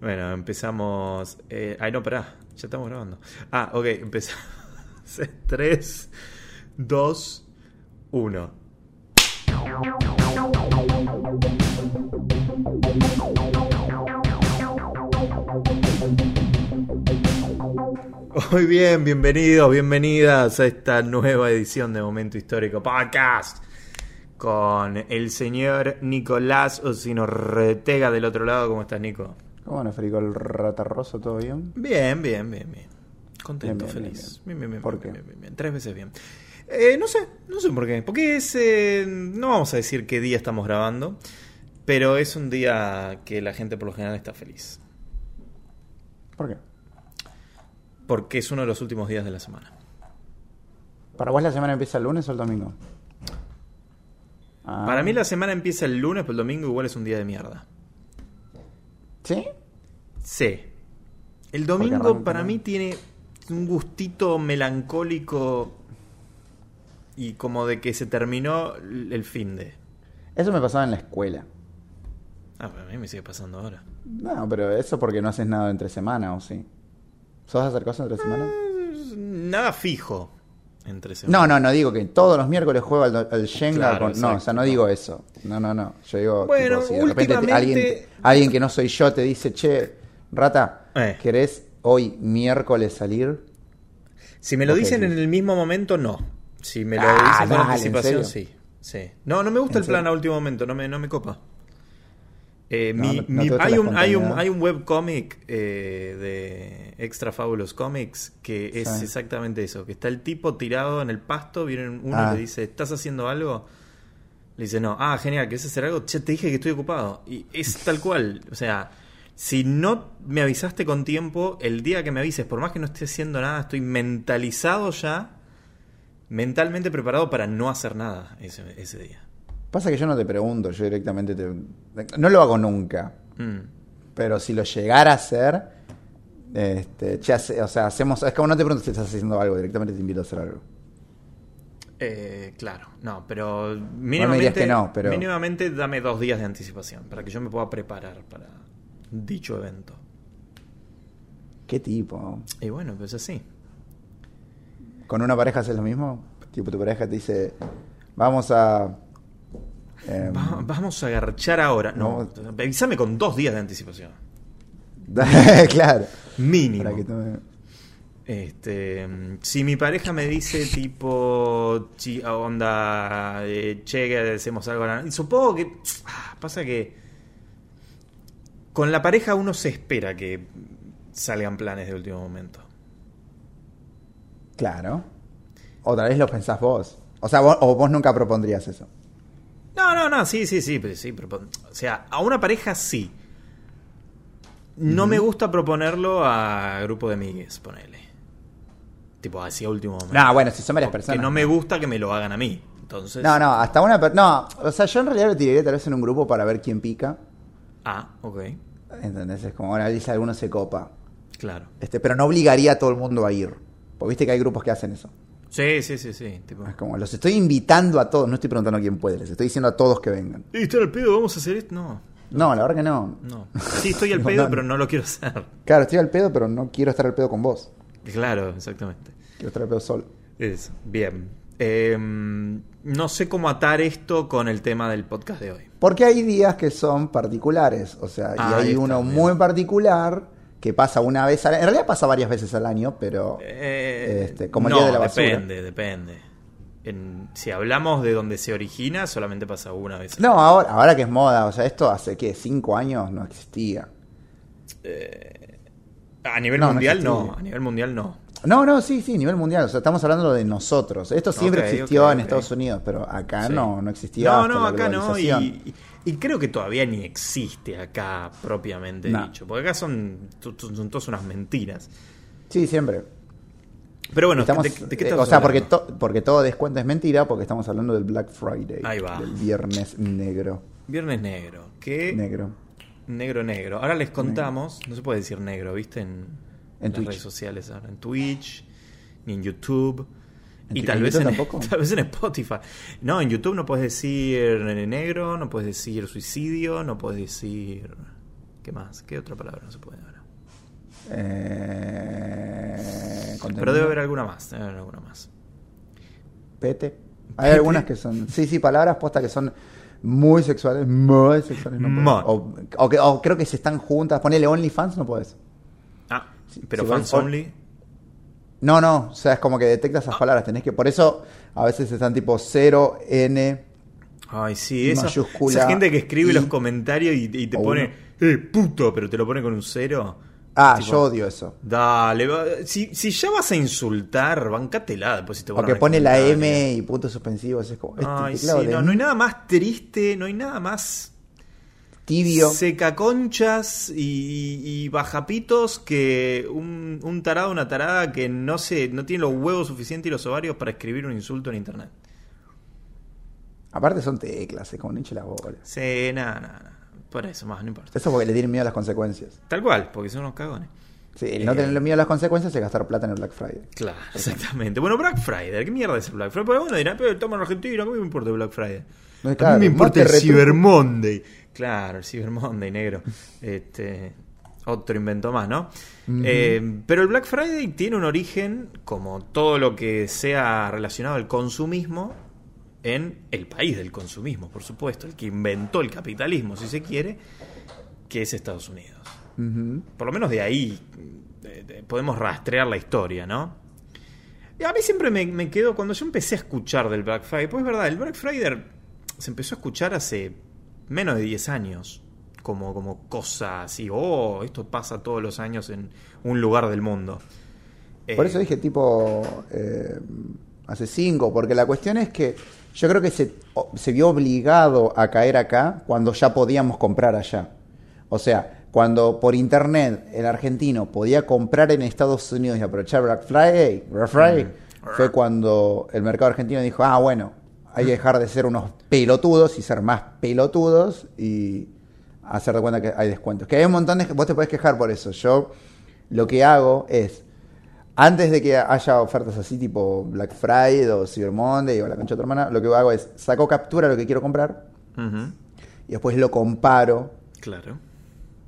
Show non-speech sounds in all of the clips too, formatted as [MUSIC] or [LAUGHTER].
Bueno, empezamos. Eh, ay, no, pará, ya estamos grabando. Ah, ok, empezamos. 3, 2, 1. Muy bien, bienvenidos, bienvenidas a esta nueva edición de Momento Histórico Podcast con el señor Nicolás Osino Retega del otro lado. ¿Cómo estás, Nico? ¿Cómo no, Federico? ¿El ratarroso todo bien? Bien, bien, bien, bien. Contento, Bien, bien, feliz. Bien, bien, bien, ¿Por bien, qué? bien, bien, bien. Tres veces bien. Eh, no sé, no sé por qué. Porque es. eh, no vamos a decir qué día estamos grabando, pero es un día que la gente por lo general está feliz. ¿Por qué? Porque es uno de los últimos días de la semana. ¿Para vos la semana empieza el lunes o el domingo? Ah, Para mí la semana empieza el lunes, pero el domingo igual es un día de mierda. ¿Sí? Sí. El domingo para mí tiene un gustito melancólico y como de que se terminó el fin de. Eso me pasaba en la escuela. Ah, pero a mí me sigue pasando ahora. No, pero eso porque no haces nada entre semana, ¿o sí? ¿Sos hacer cosas entre semana? Eh, Nada fijo entre semana. No, no, no digo que todos los miércoles juego al, al Shenga Claro, con... No, o sea, no digo eso. No, no, no. Yo digo, Bueno, tipo, si de repente alguien, alguien que no soy yo te dice, che, rata, Eh. ¿querés hoy miércoles salir? Si me lo dicen sí. en el mismo momento, no. Si me lo Ah, dicen con dale, anticipación, ¿en sí. sí. No, no me gusta ¿En el plan serio? a último momento, no me, no me copa. Eh, No, mi- no- no mi- te gusta hay, un, hay, un, espontaneidad. hay un webcomic eh, de Extra Fabulous Comics que es Sí. exactamente eso, que está el tipo tirado en el pasto, viene uno Ah. y le dice, ¿estás haciendo algo? Le dice, no, ah, genial, ¿quieres hacer algo? Che, te dije que estoy ocupado. Y es tal cual, o sea, si no me avisaste con tiempo, el día que me avises, por más que no esté haciendo nada, estoy mentalizado ya, mentalmente preparado para no hacer nada ese, ese día. Pasa que yo no te pregunto, yo directamente te... No lo hago nunca, Mm. pero si lo llegara a hacer, este, che, hace- o sea, hacemos... Es como no te pregunto si estás haciendo algo, directamente te invito a hacer algo. Eh, claro, no, pero me mínimamente, dirías que no, pero- mínimamente dame dos días de anticipación para que yo me pueda preparar para dicho evento. ¿Qué tipo? Y bueno, pues así. ¿Con una pareja haces lo mismo? Tipo, tu pareja te dice, vamos a... em, Va- vamos a agarchar ahora. No, avísame con dos días de anticipación. [LAUGHS] claro. Mínimo. Para que tome- Este, mm, si mi pareja me dice tipo, onda, eh, che, hacemos algo. Y supongo que ah, pasa que con la pareja uno se espera que salgan planes de último momento. Claro. Otra vez lo pensás vos. O sea, vos, o vos nunca propondrías eso. No, no, no, sí, sí, sí, pero sí, pero- o sea, a una pareja sí. No me gusta proponerlo a grupo de amigues, ponele. Tipo, así a último momento. No, bueno, si son varias Que personas. no me gusta que me lo hagan a mí. Entonces. No, no, hasta una... No, o sea, yo en realidad lo tiraría tal vez en un grupo para ver quién pica. Ah, ok. ¿Entendés? Es como, bueno, dice alguno se copa. Claro. Este, pero no obligaría a todo el mundo a ir. Porque viste que hay grupos que hacen eso. Sí, sí, sí, sí. Tipo. Es como, los estoy invitando a todos, no estoy preguntando quién puede, les estoy diciendo a todos que vengan. ¿Y está el pedo? ¿Vamos a hacer esto? No, No, la verdad que no. no. Sí, estoy al [LAUGHS] pedo, no. pero no lo quiero hacer. Claro, estoy al pedo, pero no quiero estar al pedo con vos. Claro, exactamente. Quiero estar al pedo solo. Es bien. Eh, no sé cómo atar esto con el tema del podcast de hoy. Porque hay días que son particulares, o sea, Ah, y ahí hay uno bien. muy particular que pasa una vez al año. En realidad pasa varias veces al año, pero Eh, Este, como el no, día de la basura. depende, depende. En- si hablamos de donde se origina, solamente pasa una vez. no, ahora, ahora que es moda, o sea, esto hace que cinco años no existía. A nivel No, no mundial existía. no, a nivel mundial no. No, no, sí, sí, a nivel mundial, o sea, estamos hablando de nosotros. Esto siempre existió en. Estados Unidos, pero acá Sí. no, no existía. No, no, la acá no. Y, y- y creo que todavía ni existe acá propiamente No. dicho. Porque acá son, son todas unas mentiras. Sí, siempre. Pero bueno, Estamos, ¿de, de qué eh, estamos o sea, porque, to- porque todo descuento es mentira, porque estamos hablando del Black Friday. Ahí va. Del viernes negro. Viernes negro. ¿Qué? Negro. Negro, negro. Ahora les contamos, no se puede decir negro, ¿viste? En, las Twitch. redes sociales ahora. En Twitch, ni en YouTube. ¿En Y tal en vez, en, tampoco? [LAUGHS] tal vez en Spotify. No, en YouTube no puedes decir negro, no puedes decir suicidio, no puedes decir ¿Qué más? ¿Qué otra palabra no se puede ahora? Eh, Pero debe haber alguna más. Debe haber alguna más. Pete. Hay algunas que son. Sí, sí, palabras postas que son muy sexuales. Muy sexuales. No o, o que- o creo que si están juntas. Ponele OnlyFans, no puedes. Ah, pero fans only. No, no. O sea, es como que detectas esas palabras. Tenés que. Por eso a veces están tipo 0, N. Ay, sí, esa, mayúscula esa gente que escribe y- los comentarios y, y te pone, eh, puto, pero te lo pone con un cero. Ah, Tipo, yo odio eso. Dale, va- si, si ya vas a insultar, bancátela después si te O borran que el pone la. M y puntos suspensivos. Es como. Este sí, no, no hay nada más triste, no hay nada más tibio. secaconchas y, y bajapitos que un, un tarado, una tarada que no se, no tiene los huevos suficientes y los ovarios para escribir un insulto en internet. Aparte son teclas, es como un hinche la bola. Sí, nada, nada, nada. Por eso, más, no importa. Eso porque le tienen miedo a las consecuencias. Tal cual, porque son unos cagones. Sí, el no Eh. tenerle miedo a las consecuencias es gastar plata en el Black Friday. Claro, exactamente. Bueno, Black Friday, ¿qué mierda es el Black Friday? Pero bueno, dirán, pero estamos en Argentina, ¿qué me importa el Black Friday? No, a claro, mí me importa el. Cyber Monday. Claro, el Cyber Monday, negro. [LAUGHS] Este, otro invento más, ¿no? Eh, pero el Black Friday tiene un origen, como todo lo que sea relacionado al consumismo, en el país del consumismo, por supuesto, el que inventó el capitalismo, si se quiere, que es Estados Unidos por lo menos de ahí eh, eh, podemos rastrear la historia, ¿no? Y a mí siempre me, me quedó, cuando yo empecé a escuchar del Black Friday, pues es verdad, el Black Friday se empezó a escuchar hace menos de 10 años, como, como cosa así, oh, esto pasa todos los años en un lugar del mundo. Por Eh, eso dije tipo eh, hace cinco, porque la cuestión es que yo creo que se, vio obligado a caer acá cuando ya podíamos comprar allá. O sea, cuando por internet el argentino podía comprar en Estados Unidos y aprovechar Black Friday, Black Friday Mm. fue cuando el mercado argentino dijo, ah, bueno, hay que dejar de ser unos pelotudos y ser más pelotudos y hacer de cuenta que hay descuentos. Que hay un montón de... Vos te podés quejar por eso. Yo lo que hago es, antes de que haya ofertas así tipo Black Friday o Cyber Monday o la concha de tu hermana, lo que hago es saco captura de lo que quiero comprar y después lo comparo claro.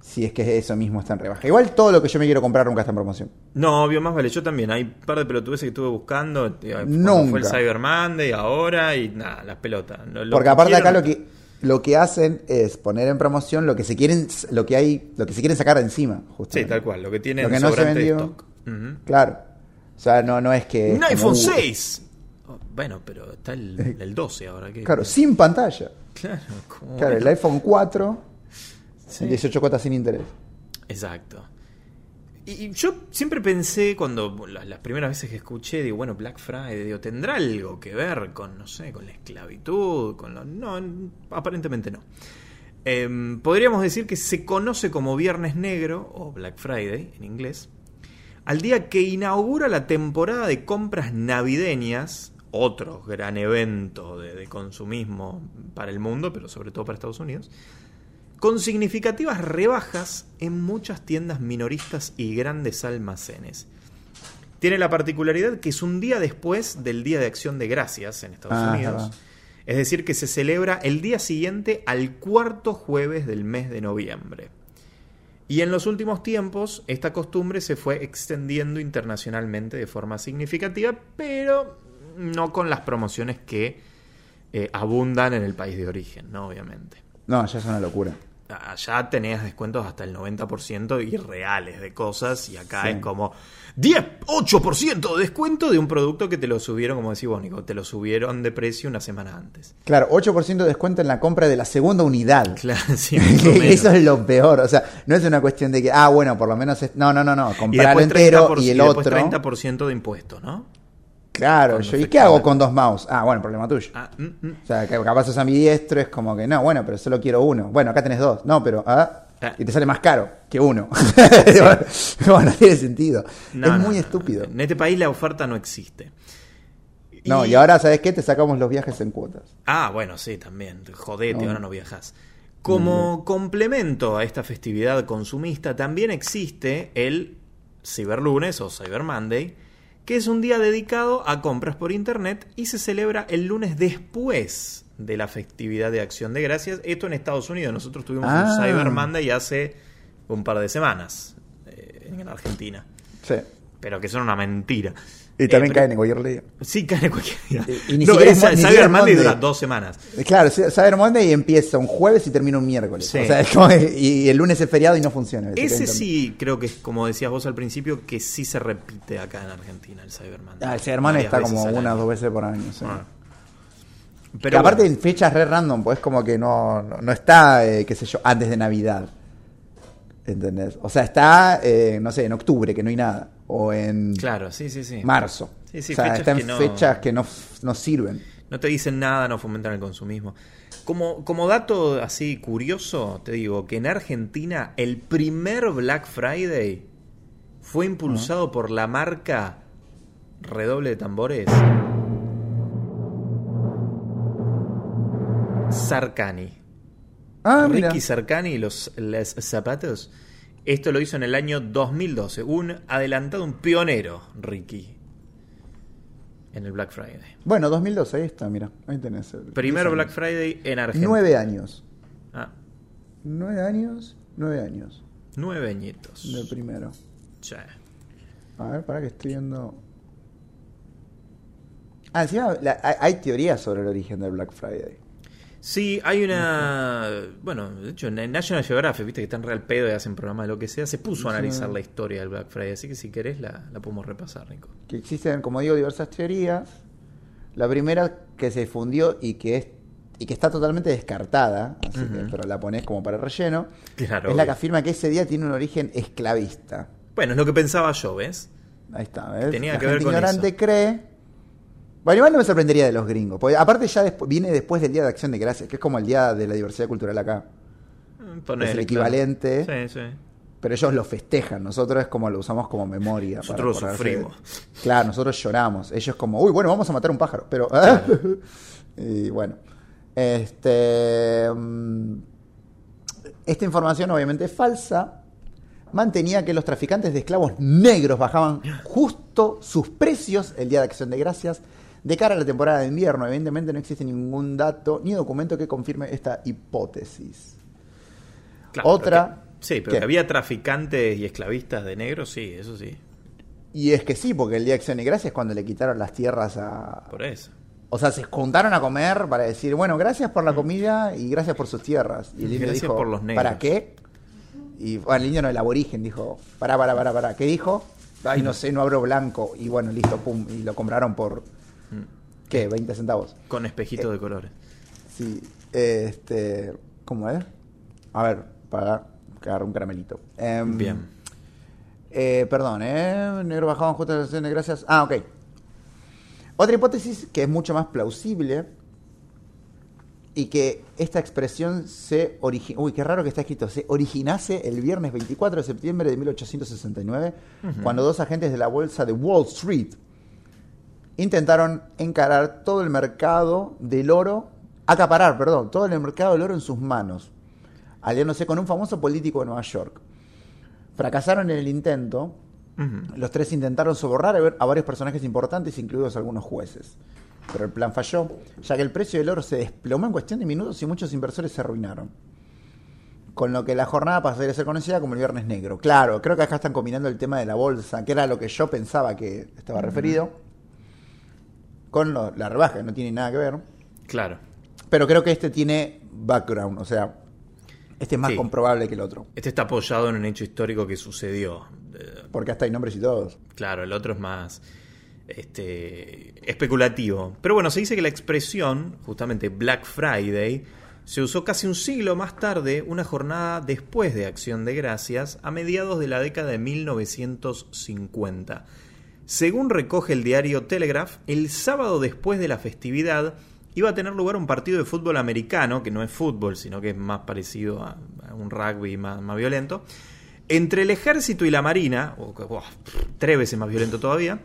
si es que eso mismo está en rebaja. Igual todo lo que yo me quiero comprar nunca está en promoción. No, obvio, más vale. Yo también. Hay un par de pelotudeces que estuve buscando. eh, Nunca. Fue el Cyber Monday, ahora y nada, las pelotas. Lo- lo Porque que aparte acá no- lo que lo que hacen es poner en promoción lo que se quieren lo que hay lo que se quieren sacar de encima, Sí, justamente. tal cual. Lo que tiene Lo que el no se vendió. stock. Claro. O sea, no no es que Un como, iPhone uh, 6. Oh, bueno, pero está el, el 12 ahora. ¿qué? Claro, sin pantalla. Claro, [LAUGHS] como- Claro, el iPhone 4 Sí. en 18 cuotas sin interés. Exacto. Y y yo siempre pensé, cuando la- las primeras veces que escuché, digo, bueno, Black Friday, digo, ¿tendrá algo que ver con, no sé, con la esclavitud? Con lo... No, aparentemente no. Em, podríamos decir que se conoce como Viernes Negro, o Black Friday en inglés, al día que inaugura la temporada de compras navideñas, otro gran evento de, de consumismo para el mundo, pero sobre todo para Estados Unidos, con significativas rebajas en muchas tiendas minoristas y grandes almacenes. Tiene la particularidad que es un día después del Día de Acción de Gracias en Estados Ah, Unidos. Es decir, que se celebra el día siguiente al cuarto jueves del mes de noviembre. Y en los últimos tiempos, esta costumbre se fue extendiendo internacionalmente de forma significativa, pero no con las promociones que eh, abundan en el país de origen, ¿no? Obviamente. No, ya es una locura. Allá tenés descuentos hasta el 90% irreales de cosas y acá Sí. es como 10, 8% de descuento de un producto que te lo subieron, como decís vos, Nico, te lo subieron de precio una semana antes. Claro, 8% de descuento en la compra de la segunda unidad. [LAUGHS] Claro, sí. [LAUGHS] Eso es lo peor. O sea, no es una cuestión de que, ah, bueno, por lo menos. es- No, no, no, no. Después, entero 30%, y el y otro. 30% de impuesto, ¿no? Claro, yo, ¿y qué hago con dos mouse? Ah, bueno, problema tuyo. Ah, mm, mm. O sea, que capaz es ambidiestro, es como que, no, bueno, pero solo quiero uno. Bueno, acá tenés dos. No, pero, Ah. Y te sale más caro que uno. [LAUGHS] bueno, no tiene sentido. No, es no, muy no. estúpido. En este país la oferta no existe. No, y ahora, ¿sabes qué? Te sacamos los viajes en cuotas. Ah, bueno, sí, también. Jodete, ahora no viajas. Como complemento a esta festividad consumista, también existe el Cyberlunes o Cyber Monday, que es un día dedicado a compras por internet y se celebra el lunes después de la festividad de Acción de Gracias. Esto en Estados Unidos. Nosotros tuvimos Ah. un Cyber Monday hace un par de semanas eh, en Argentina. Sí. Pero que son una mentira. Y también Eh, caen en cualquier día. Sí, caen en cualquier día. Y- y ni no, siquiera es- ni Cyber Monday dura dos semanas. Eh, Claro, Cyber Monday empieza un jueves y termina un miércoles. Sí. O sea, es como- y el lunes es feriado y no funciona. Se Ese sí, creo que es como decías vos al principio, que sí se repite acá en Argentina, el Cyber Monday. Ah, el Cyber Monday está como una o dos veces por año. sí. Ah. Pero aparte bueno, en fechas re random, pues como que no, no, no está, eh, qué sé yo, antes de Navidad. ¿Entendés? O sea, está, eh, no sé, en octubre, que no hay nada. O en claro, sí, sí, sí. marzo. Sí, sí, o sea, fechas está en que no- fechas que no, no sirven. No te dicen nada, no fomentan el consumismo. Como, como dato así curioso, te digo que en Argentina el primer Black Friday fue impulsado por la marca Redoble de Tambores. Sarkani. Ah, mira. Ricky Sarkani y los Les Zapatos. Esto lo hizo en el año 2012. Un adelantado, un pionero, Ricky. En el Black Friday. Bueno, 2012, ahí está, mira. Ahí tenés. el- Primer diez Black. Friday en Argentina. Nueve años. Ah, Nueve años, nueve años. nueve añitos. De primero. Sí. A ver, para que estoy viendo. Ah, encima la- hay, hay teorías sobre el origen del Black Friday. Sí, hay una. Bueno, de hecho, en National Geographic, viste que están real pedo y hacen programa de lo que sea, se puso a analizar la historia del Black Friday. Así que si querés, la, la podemos repasar, Nico. Que existen, como digo, diversas teorías. La primera que se difundió y que es y que está totalmente descartada, así que, pero la pones como para relleno, Claro. es la que afirma que ese día tiene un origen esclavista. Bueno, es lo que pensaba yo, ¿ves? Ahí está, ¿ves? Tenía la que ver con ignorante eso. cree. Bueno, igual no me sorprendería de los gringos, porque aparte ya viene después del Día de Acción de Gracias, que es como el Día de la Diversidad Cultural acá. Mm, ponele, Es el claro. equivalente. Sí, sí. Pero ellos lo festejan, nosotros es como lo usamos como memoria. para Nosotros lo acordarse de- sufrimos. Claro, nosotros lloramos. Ellos como, uy, bueno, vamos a matar un pájaro. Pero, [LAUGHS] y bueno. Este. mm, Esta información obviamente es falsa. Mantenía que los traficantes de esclavos negros bajaban justo sus precios el día de Acción de Gracias. De cara a la temporada de invierno, evidentemente no existe ningún dato ni documento que confirme esta hipótesis. Claro, Otra- pero que- sí, pero que había traficantes y esclavistas de negros, sí, eso sí. Y es que sí, porque el día de Acción de Gracias es cuando le quitaron las tierras a... Por eso. O sea, se juntaron a comer para decir, bueno, gracias por la comida y gracias por sus tierras. Y el indio Gracias dijo, por los negros. ¿para qué? Y bueno, el indio no, el aborigen dijo, pará, pará, pará, pará. ¿Qué dijo? Ay, no sé, no abro blanco. Y bueno, listo, pum. Y lo compraron por, ¿qué? 20 centavos. Con espejitos de colores. Sí, este, ¿cómo es? A ver, para agarre un caramelito. Em, Bien. eh, perdón, ¿eh? Negro justo en acción de gracias. Ah, ok. Otra hipótesis que es mucho más plausible y que esta expresión se origi- Uy, qué raro que está escrito. Se originase el viernes 24 de septiembre de 1869, cuando dos agentes de la bolsa de Wall Street intentaron encarar todo el mercado del oro, acaparar, perdón, todo el mercado del oro en sus manos, aliándose con un famoso político de Nueva York. Fracasaron en el intento, los tres intentaron a ver- a varios personajes importantes, incluidos algunos jueces. Pero el plan falló, ya que el precio del oro se desplomó en cuestión de minutos y muchos inversores se arruinaron. Con lo que la jornada pasaría a ser conocida como el Viernes Negro. Claro, creo que acá están combinando el tema de la bolsa, que era lo que yo pensaba que estaba referido, con lo- la rebaja, no tiene nada que ver. Claro. Pero creo que este tiene background, o sea, este es más Sí. comprobable que el otro. Este está apoyado en un hecho histórico que sucedió. Eh, Porque hasta hay nombres y todos. Claro, el otro es más este, especulativo. Pero bueno, se dice que la expresión, justamente Black Friday, se usó casi un siglo más tarde, una jornada después de Acción de Gracias, a mediados de la década de 1950. Según recoge el diario Telegraph, el sábado después de la festividad iba a tener lugar un partido de fútbol americano, que no es fútbol, sino que es más parecido a, un rugby más, más violento, entre el ejército y la marina, o, oh, tres veces más violento todavía,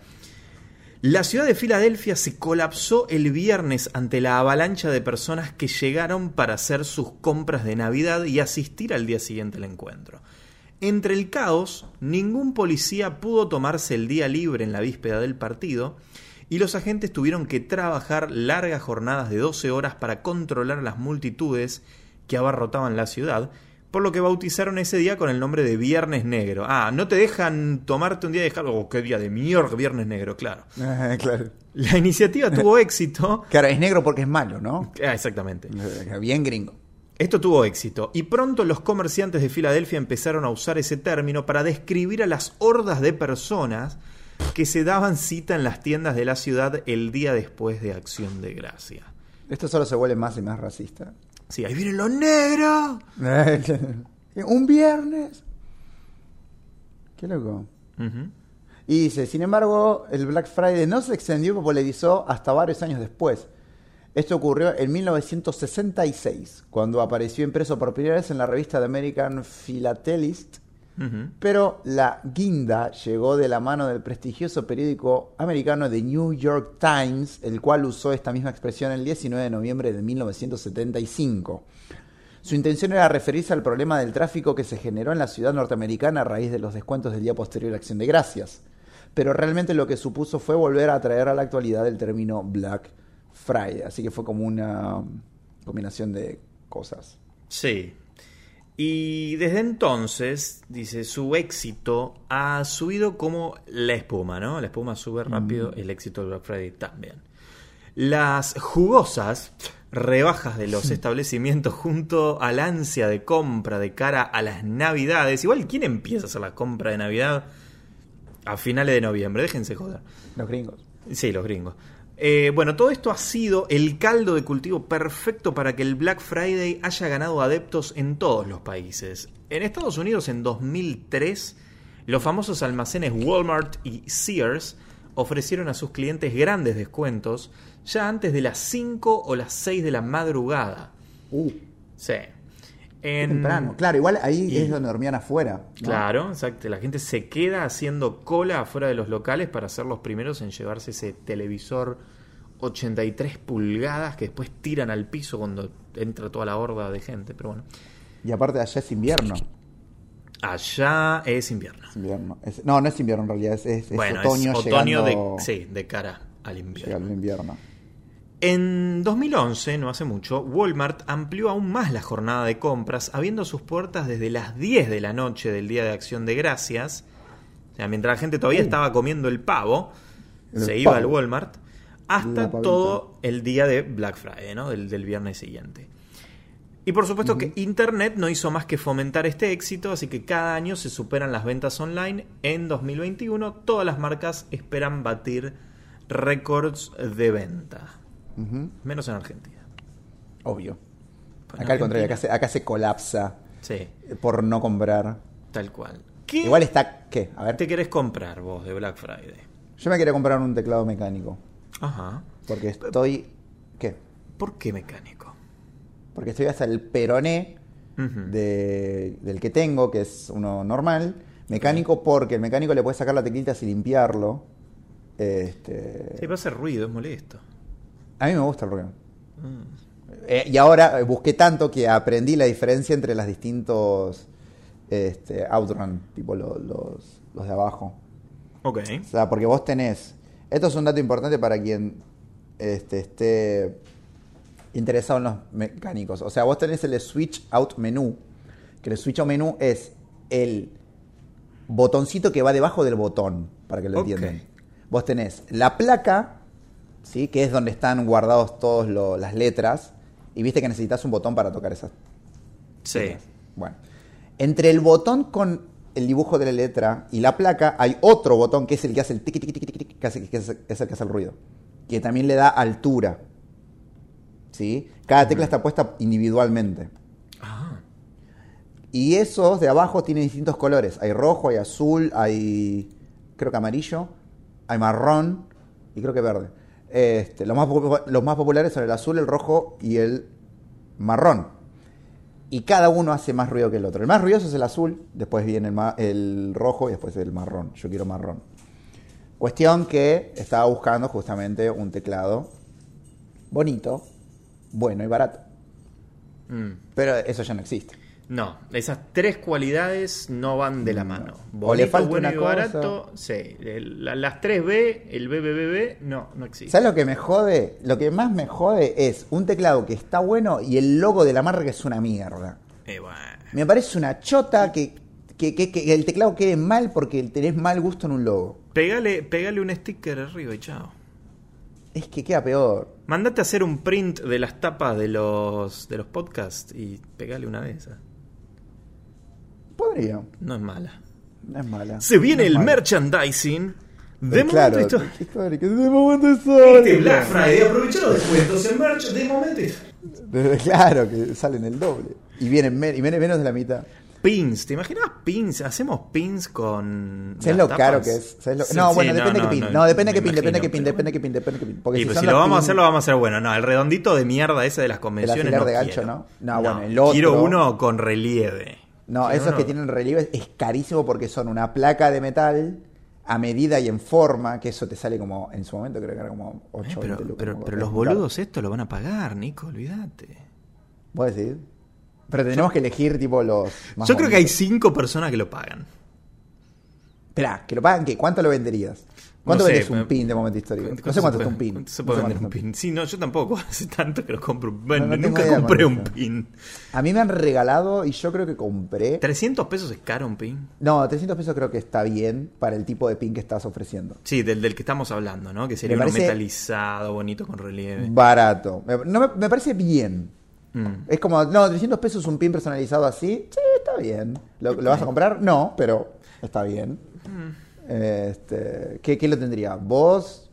la ciudad de Filadelfia se colapsó el viernes ante la avalancha de personas que llegaron para hacer sus compras de Navidad y asistir al día siguiente al encuentro. Entre el caos, ningún policía pudo tomarse el día libre en la víspera del partido y los agentes tuvieron que trabajar largas jornadas de 12 horas para controlar las multitudes que abarrotaban la ciudad, por lo que bautizaron ese día con el nombre de Viernes Negro. Ah, no te dejan tomarte un día de dejarlo. Oh, qué día de mierda, Viernes Negro, claro. [LAUGHS] claro. La iniciativa tuvo [LAUGHS] éxito. Claro, es negro porque es malo, ¿no? Ah, exactamente. Bien gringo. Esto tuvo éxito y pronto los comerciantes de Filadelfia empezaron a usar ese término para describir a las hordas de personas que se daban cita en las tiendas de la ciudad el día después de Acción de Gracia. Esto solo se vuelve más y más racista. Sí, ahí vienen los negros. [LAUGHS] Un viernes. Qué loco. Y dice, sin embargo, el Black Friday no se extendió y popularizó hasta varios años después. Esto ocurrió en 1966, cuando apareció impreso por primera vez en la revista The American Philatelist, pero la guinda llegó de la mano del prestigioso periódico americano The New York Times, el cual usó esta misma expresión el 19 de noviembre de 1975. Su intención era referirse al problema del tráfico que se generó en la ciudad norteamericana a raíz de los descuentos del día posterior a la Acción de Gracias. Pero realmente lo que supuso fue volver a traer a la actualidad el término Black Friday. Así que fue como una combinación de cosas. Sí. Y desde entonces, dice, su éxito ha subido como la espuma, ¿no? La espuma sube rápido, el éxito del Black Friday también. Las jugosas rebajas de los [LAUGHS] establecimientos junto al ansia de compra de cara a las navidades. Igual, ¿quién empieza a hacer la compra de Navidad a finales de noviembre? Déjense joder. Los gringos. Sí, los gringos. Eh, bueno, todo esto ha sido el caldo de cultivo perfecto para que el Black Friday haya ganado adeptos en todos los países. En Estados Unidos, en 2003, los famosos almacenes Walmart y Sears ofrecieron a sus clientes grandes descuentos ya antes de las 5 o las 6 de la madrugada. Uh, Sí. En- temprano. Claro, igual ahí y- es donde dormían afuera. ¿no? Claro, exacto. La gente se queda haciendo cola afuera de los locales para ser los primeros en llevarse ese televisor 83 pulgadas que después tiran al piso cuando entra toda la horda de gente. Pero bueno, Y aparte allá es invierno. allá es invierno. Es invierno. Es- no, no es invierno en realidad, es, es- es bueno, otoño, otoño llegando, de, sí, de cara al invierno. el invierno. En 2011, no hace mucho, Walmart amplió aún más la jornada de compras, abriendo sus puertas desde las 10 de la noche del Día de Acción de Gracias. O sea, mientras la gente todavía Uh. estaba comiendo el pavo, El se iba al Walmart, hasta todo el día de Black Friday, ¿no? Del, del viernes siguiente. Y por supuesto que Internet no hizo más que fomentar este éxito, así que cada año se superan las ventas online. En 2021 todas las marcas esperan batir récords de venta. Menos en Argentina. Obvio. Pues Acá al contrario, acá se, acá se colapsa Sí, eh, por no comprar. tal cual. ¿Qué Igual está, ¿qué? A ver, te querés comprar vos de Black Friday? yo me quería comprar un teclado mecánico. Ajá. Porque estoy, ¿qué? ¿Por qué mecánico? Porque estoy hasta el peroné de- del que tengo, que es uno normal. Mecánico porque el mecánico le puede sacar la teclita sin limpiarlo. Este, Sí, va a hacer ruido, es molesto. a mí me gusta el ruido. Mm. Eh, y ahora eh, busqué tanto que aprendí la diferencia entre los distintos este, Outrun, tipo lo- los, los de abajo. Ok. O sea, porque vos tenés. Esto es un dato importante para quien este, esté interesado en los mecánicos. O sea, vos tenés el switch out menú. Que el switch out menú es el botoncito que va debajo del botón, para que lo entiendan. Vos tenés la placa, ¿sí? que es donde están guardados todas las letras. Y viste que necesitas un botón para tocar esas Sí. bueno, entre el botón con el dibujo de la letra y la placa hay otro botón que es el que hace el tiqui tiqui tiqui, que, hace- que es, el que hace el ruido, que también le da altura. ¿Sí? Cada tecla está puesta individualmente. Ah. Y esos de abajo tienen distintos colores. Hay rojo, hay azul, hay creo que amarillo, hay marrón y creo que verde. Este, los, más, los más populares son el azul, el rojo y el marrón. Y cada uno hace más ruido que el otro. El más ruidoso es el azul, después viene el, ma- el rojo y después el marrón. Yo quiero marrón. Cuestión que estaba buscando justamente un teclado bonito, bueno y barato. Mm. Pero eso ya no existe. No, esas tres cualidades no van de la mano. O le falta bueno una y cosa. barato, sí. El- las tres B, el BBBB, no, no existe. ¿Sabes lo que me jode? Lo que más me jode es un teclado que está bueno y el logo de la marca que es una mierda. Eh, bueno. Me parece una chota que, que, que- que el teclado quede mal porque tenés mal gusto en un logo. Pegale, pegale un sticker arriba y chao. Es que queda peor. Mandate a hacer un print de las tapas de los, de los podcasts y pegale una de esas. Podría. No es mala. No es mala. Se viene No el mala. merchandising de Eh, claro, momento histórico. histórico. De momento histórico. Este Black Friday, aprovecha los descuentos en merch de momento histórico. De- Claro, que salen el doble. Y vienen, y viene menos de la mitad. Pins, ¿te imaginas pins? Hacemos pins con. ¿Sabes lo caro tapas? que es? ¿Sabes lo- Sí, No, sí, bueno, depende de qué pin. No, depende de qué pin, depende de qué pin, depende de qué pin, depende de qué pin. Porque Y si pues si lo vamos a pin- hacer, lo vamos a hacer bueno. No, el redondito de mierda ese de las El convenciones. alfiler no de gancho, quiero. ¿no? No, bueno, el otro- Quiero uno con relieve. No, esos que tienen relieve es carísimo porque son una placa de metal a medida y en forma, que eso te sale como, en su momento creo que era como 8 Eh, pero, 20 lucas, pero, como pero que los boludos esto lo van a pagar, Nico, olvídate. ¿Vos decís? Pero tenemos que elegir tipo los más Yo creo que hay bonitos. cinco personas que lo pagan. Esperá, que lo paguen, ¿qué? ¿Cuánto lo venderías? ¿Cuánto No sé, vendes un pin de momento histórico? No sé cuánto está un pin. ¿Cuánto se No puede sé vender un pin? Sí, no, yo tampoco. [LAUGHS] Hace tanto que lo compro. Bueno, No, no nunca compré un pin. A mí me han regalado y yo creo que compré. 300 pesos es caro un pin. No, 300 pesos creo que está bien para el tipo de pin que estás ofreciendo. Sí, del, del que estamos hablando, ¿no? Que sería Me uno metalizado, bonito, con relieve. Barato. Me, no, me, me parece bien. Mm. Es como, no, 300 pesos un pin personalizado así. Sí, está bien. ¿Lo, lo vas a comprar? No, pero está bien. Mm. Este, ¿qué, ¿Qué lo tendría? ¿Vos?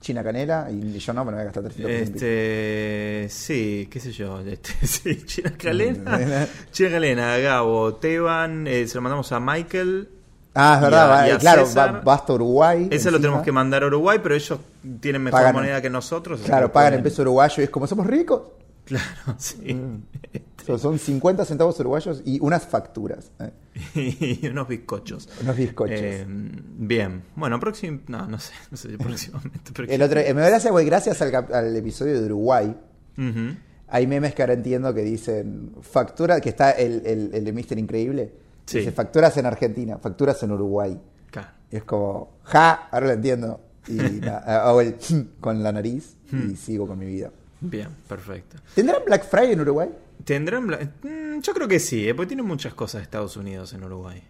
China Canela y yo no, me lo voy a gastar 300 pesos. en pin. Este, sí, qué sé yo, este, [LAUGHS] sí, China Mm. [LAUGHS] China Calena, Gabo, Teban, eh, se lo mandamos a Michael, Ah, es verdad, a- va- y a claro, va, va hasta Uruguay. ese lo tenemos que mandar a Uruguay, pero ellos tienen mejor Pagan- moneda que nosotros. Claro, pagan en peso uruguayo y es como somos ricos. [LAUGHS] Claro, sí. Mm. So- Son 50 centavos uruguayos y unas facturas. ¿eh? [LAUGHS] y unos bizcochos. Unos bizcochos. Eh, bien, bueno, próximo, no, no sé, no sé, [LAUGHS] próximamente. El otro, me da gracia, güey, gracias al, al episodio de Uruguay. Hay memes que ahora entiendo que dicen factura, que está el, el, el de Mister Increíble. Sí. Dice facturas en Argentina, facturas en Uruguay. Claro. Y es como, ja, ahora lo entiendo. Y [LAUGHS] hago el con la nariz Hmm. y sigo con mi vida. Bien, perfecto. ¿Tendrán Black Friday en Uruguay? ¿Tendrán? bla- Mm, yo creo que sí, eh, porque tienen muchas cosas de Estados Unidos en Uruguay.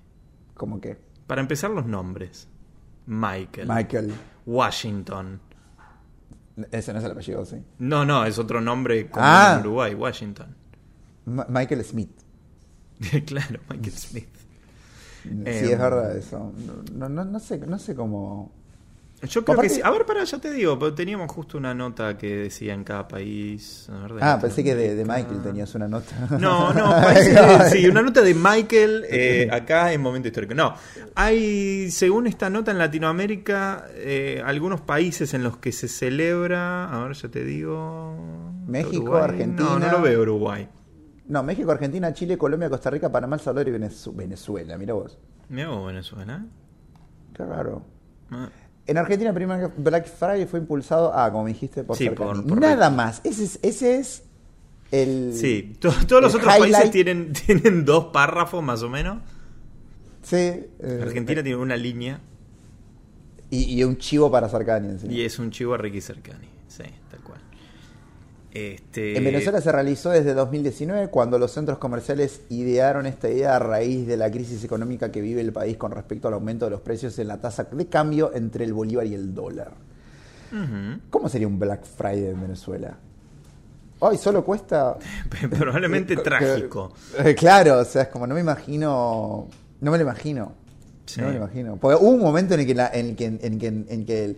Como que Para empezar, los nombres: Michael, Michael. Washington. Ese no es el apellido, sí. No, no, es otro nombre común Ah. en Uruguay, Washington. Ma- Michael Smith. [LAUGHS] claro, Michael Smith. Sí, Eh, es verdad eso. No, no, no sé, no sé cómo. Yo creo Aparte- que sí. A ver, para, ya te digo, pero teníamos justo una nota que decía en cada país. a ver, de Ah, pensé que de. Michael tenías una nota. No, [LAUGHS] no, países- sí, una nota de Michael eh, acá en momento histórico. No, hay, según esta nota en Latinoamérica, eh, algunos países en los que se celebra, a ver, ya te digo... México, Uruguay. Argentina. No, no lo veo Uruguay. No, México, Argentina, Chile, Colombia, Costa Rica, Panamá, El Salvador y Venezu- Venezuela. Mira vos. Mira vos, Venezuela. Qué raro. Ah, En Argentina, el primer Black Friday fue impulsado, ah, como dijiste, por Sí, por- por Nada más. Ese es, ese es el. Sí, to- todos los otros países tienen, [LAUGHS] tienen dos párrafos más o menos. Sí. eh, Argentina tiene una línea y, y un chivo para Sarcani. encima. y es un chivo a Ricky Cercani. Sí, tal cual. Este, En Venezuela se realizó desde 2019 cuando los centros comerciales idearon esta idea a raíz de la crisis económica que vive el país con respecto al aumento de los precios en la tasa de cambio entre el bolívar y el dólar. ¿Cómo sería un Black Friday en Venezuela? Hoy solo cuesta... [LAUGHS] Probablemente [LAUGHS] trágico. eh, claro, o sea, es como no me imagino... No me lo imagino. Sí. No me lo imagino. Porque hubo un momento en el que, la- en el que, en en que el-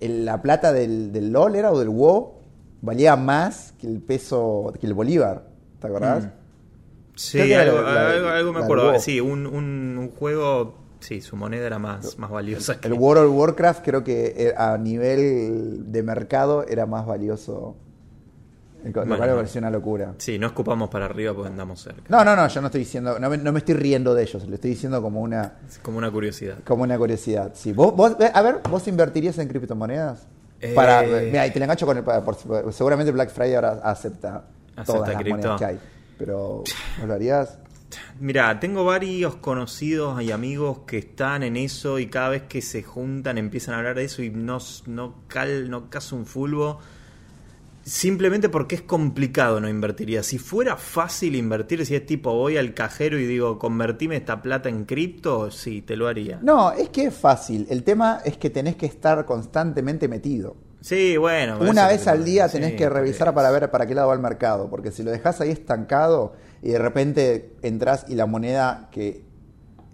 el- la plata del, del LOL era o del WO valía más que el peso, que el bolívar. ¿Te acordás? Mm. Sí, algo, la- la- algo- algo me acuerdo. Sí, un, un, un juego, sí, su moneda era más, más valiosa. que- El World of [LAUGHS] Warcraft creo que eh, a nivel de mercado era más valioso. Lo cual Bueno. me pareció una locura. Sí, no escupamos para arriba porque andamos cerca. No, no, no, yo no estoy diciendo, no me, no me estoy riendo de ellos, lo estoy diciendo como una, como una curiosidad. como una curiosidad. Sí, vos, vos- a ver, ¿vos invertirías en criptomonedas? Eh, Para, mira, y te la engancho con el, por- seguramente Black Friday ahora acepta, Acepta todas las cripto. monedas que hay. Pero, ¿vos lo harías? Mira, tengo varios conocidos y amigos que están en eso y cada vez que se juntan empiezan a hablar de eso y no, no, cal, no caso un fulbo. Simplemente porque es complicado no invertiría. Si fuera fácil invertir, si es tipo voy al cajero y digo, convertime esta plata en cripto, sí, te lo haría. No, es que es fácil. El tema es que tenés que estar constantemente metido. Sí, bueno. Una vez al día sí, tenés que revisar para ver para qué lado va el mercado. Porque si lo dejás ahí estancado y de repente entras y la moneda que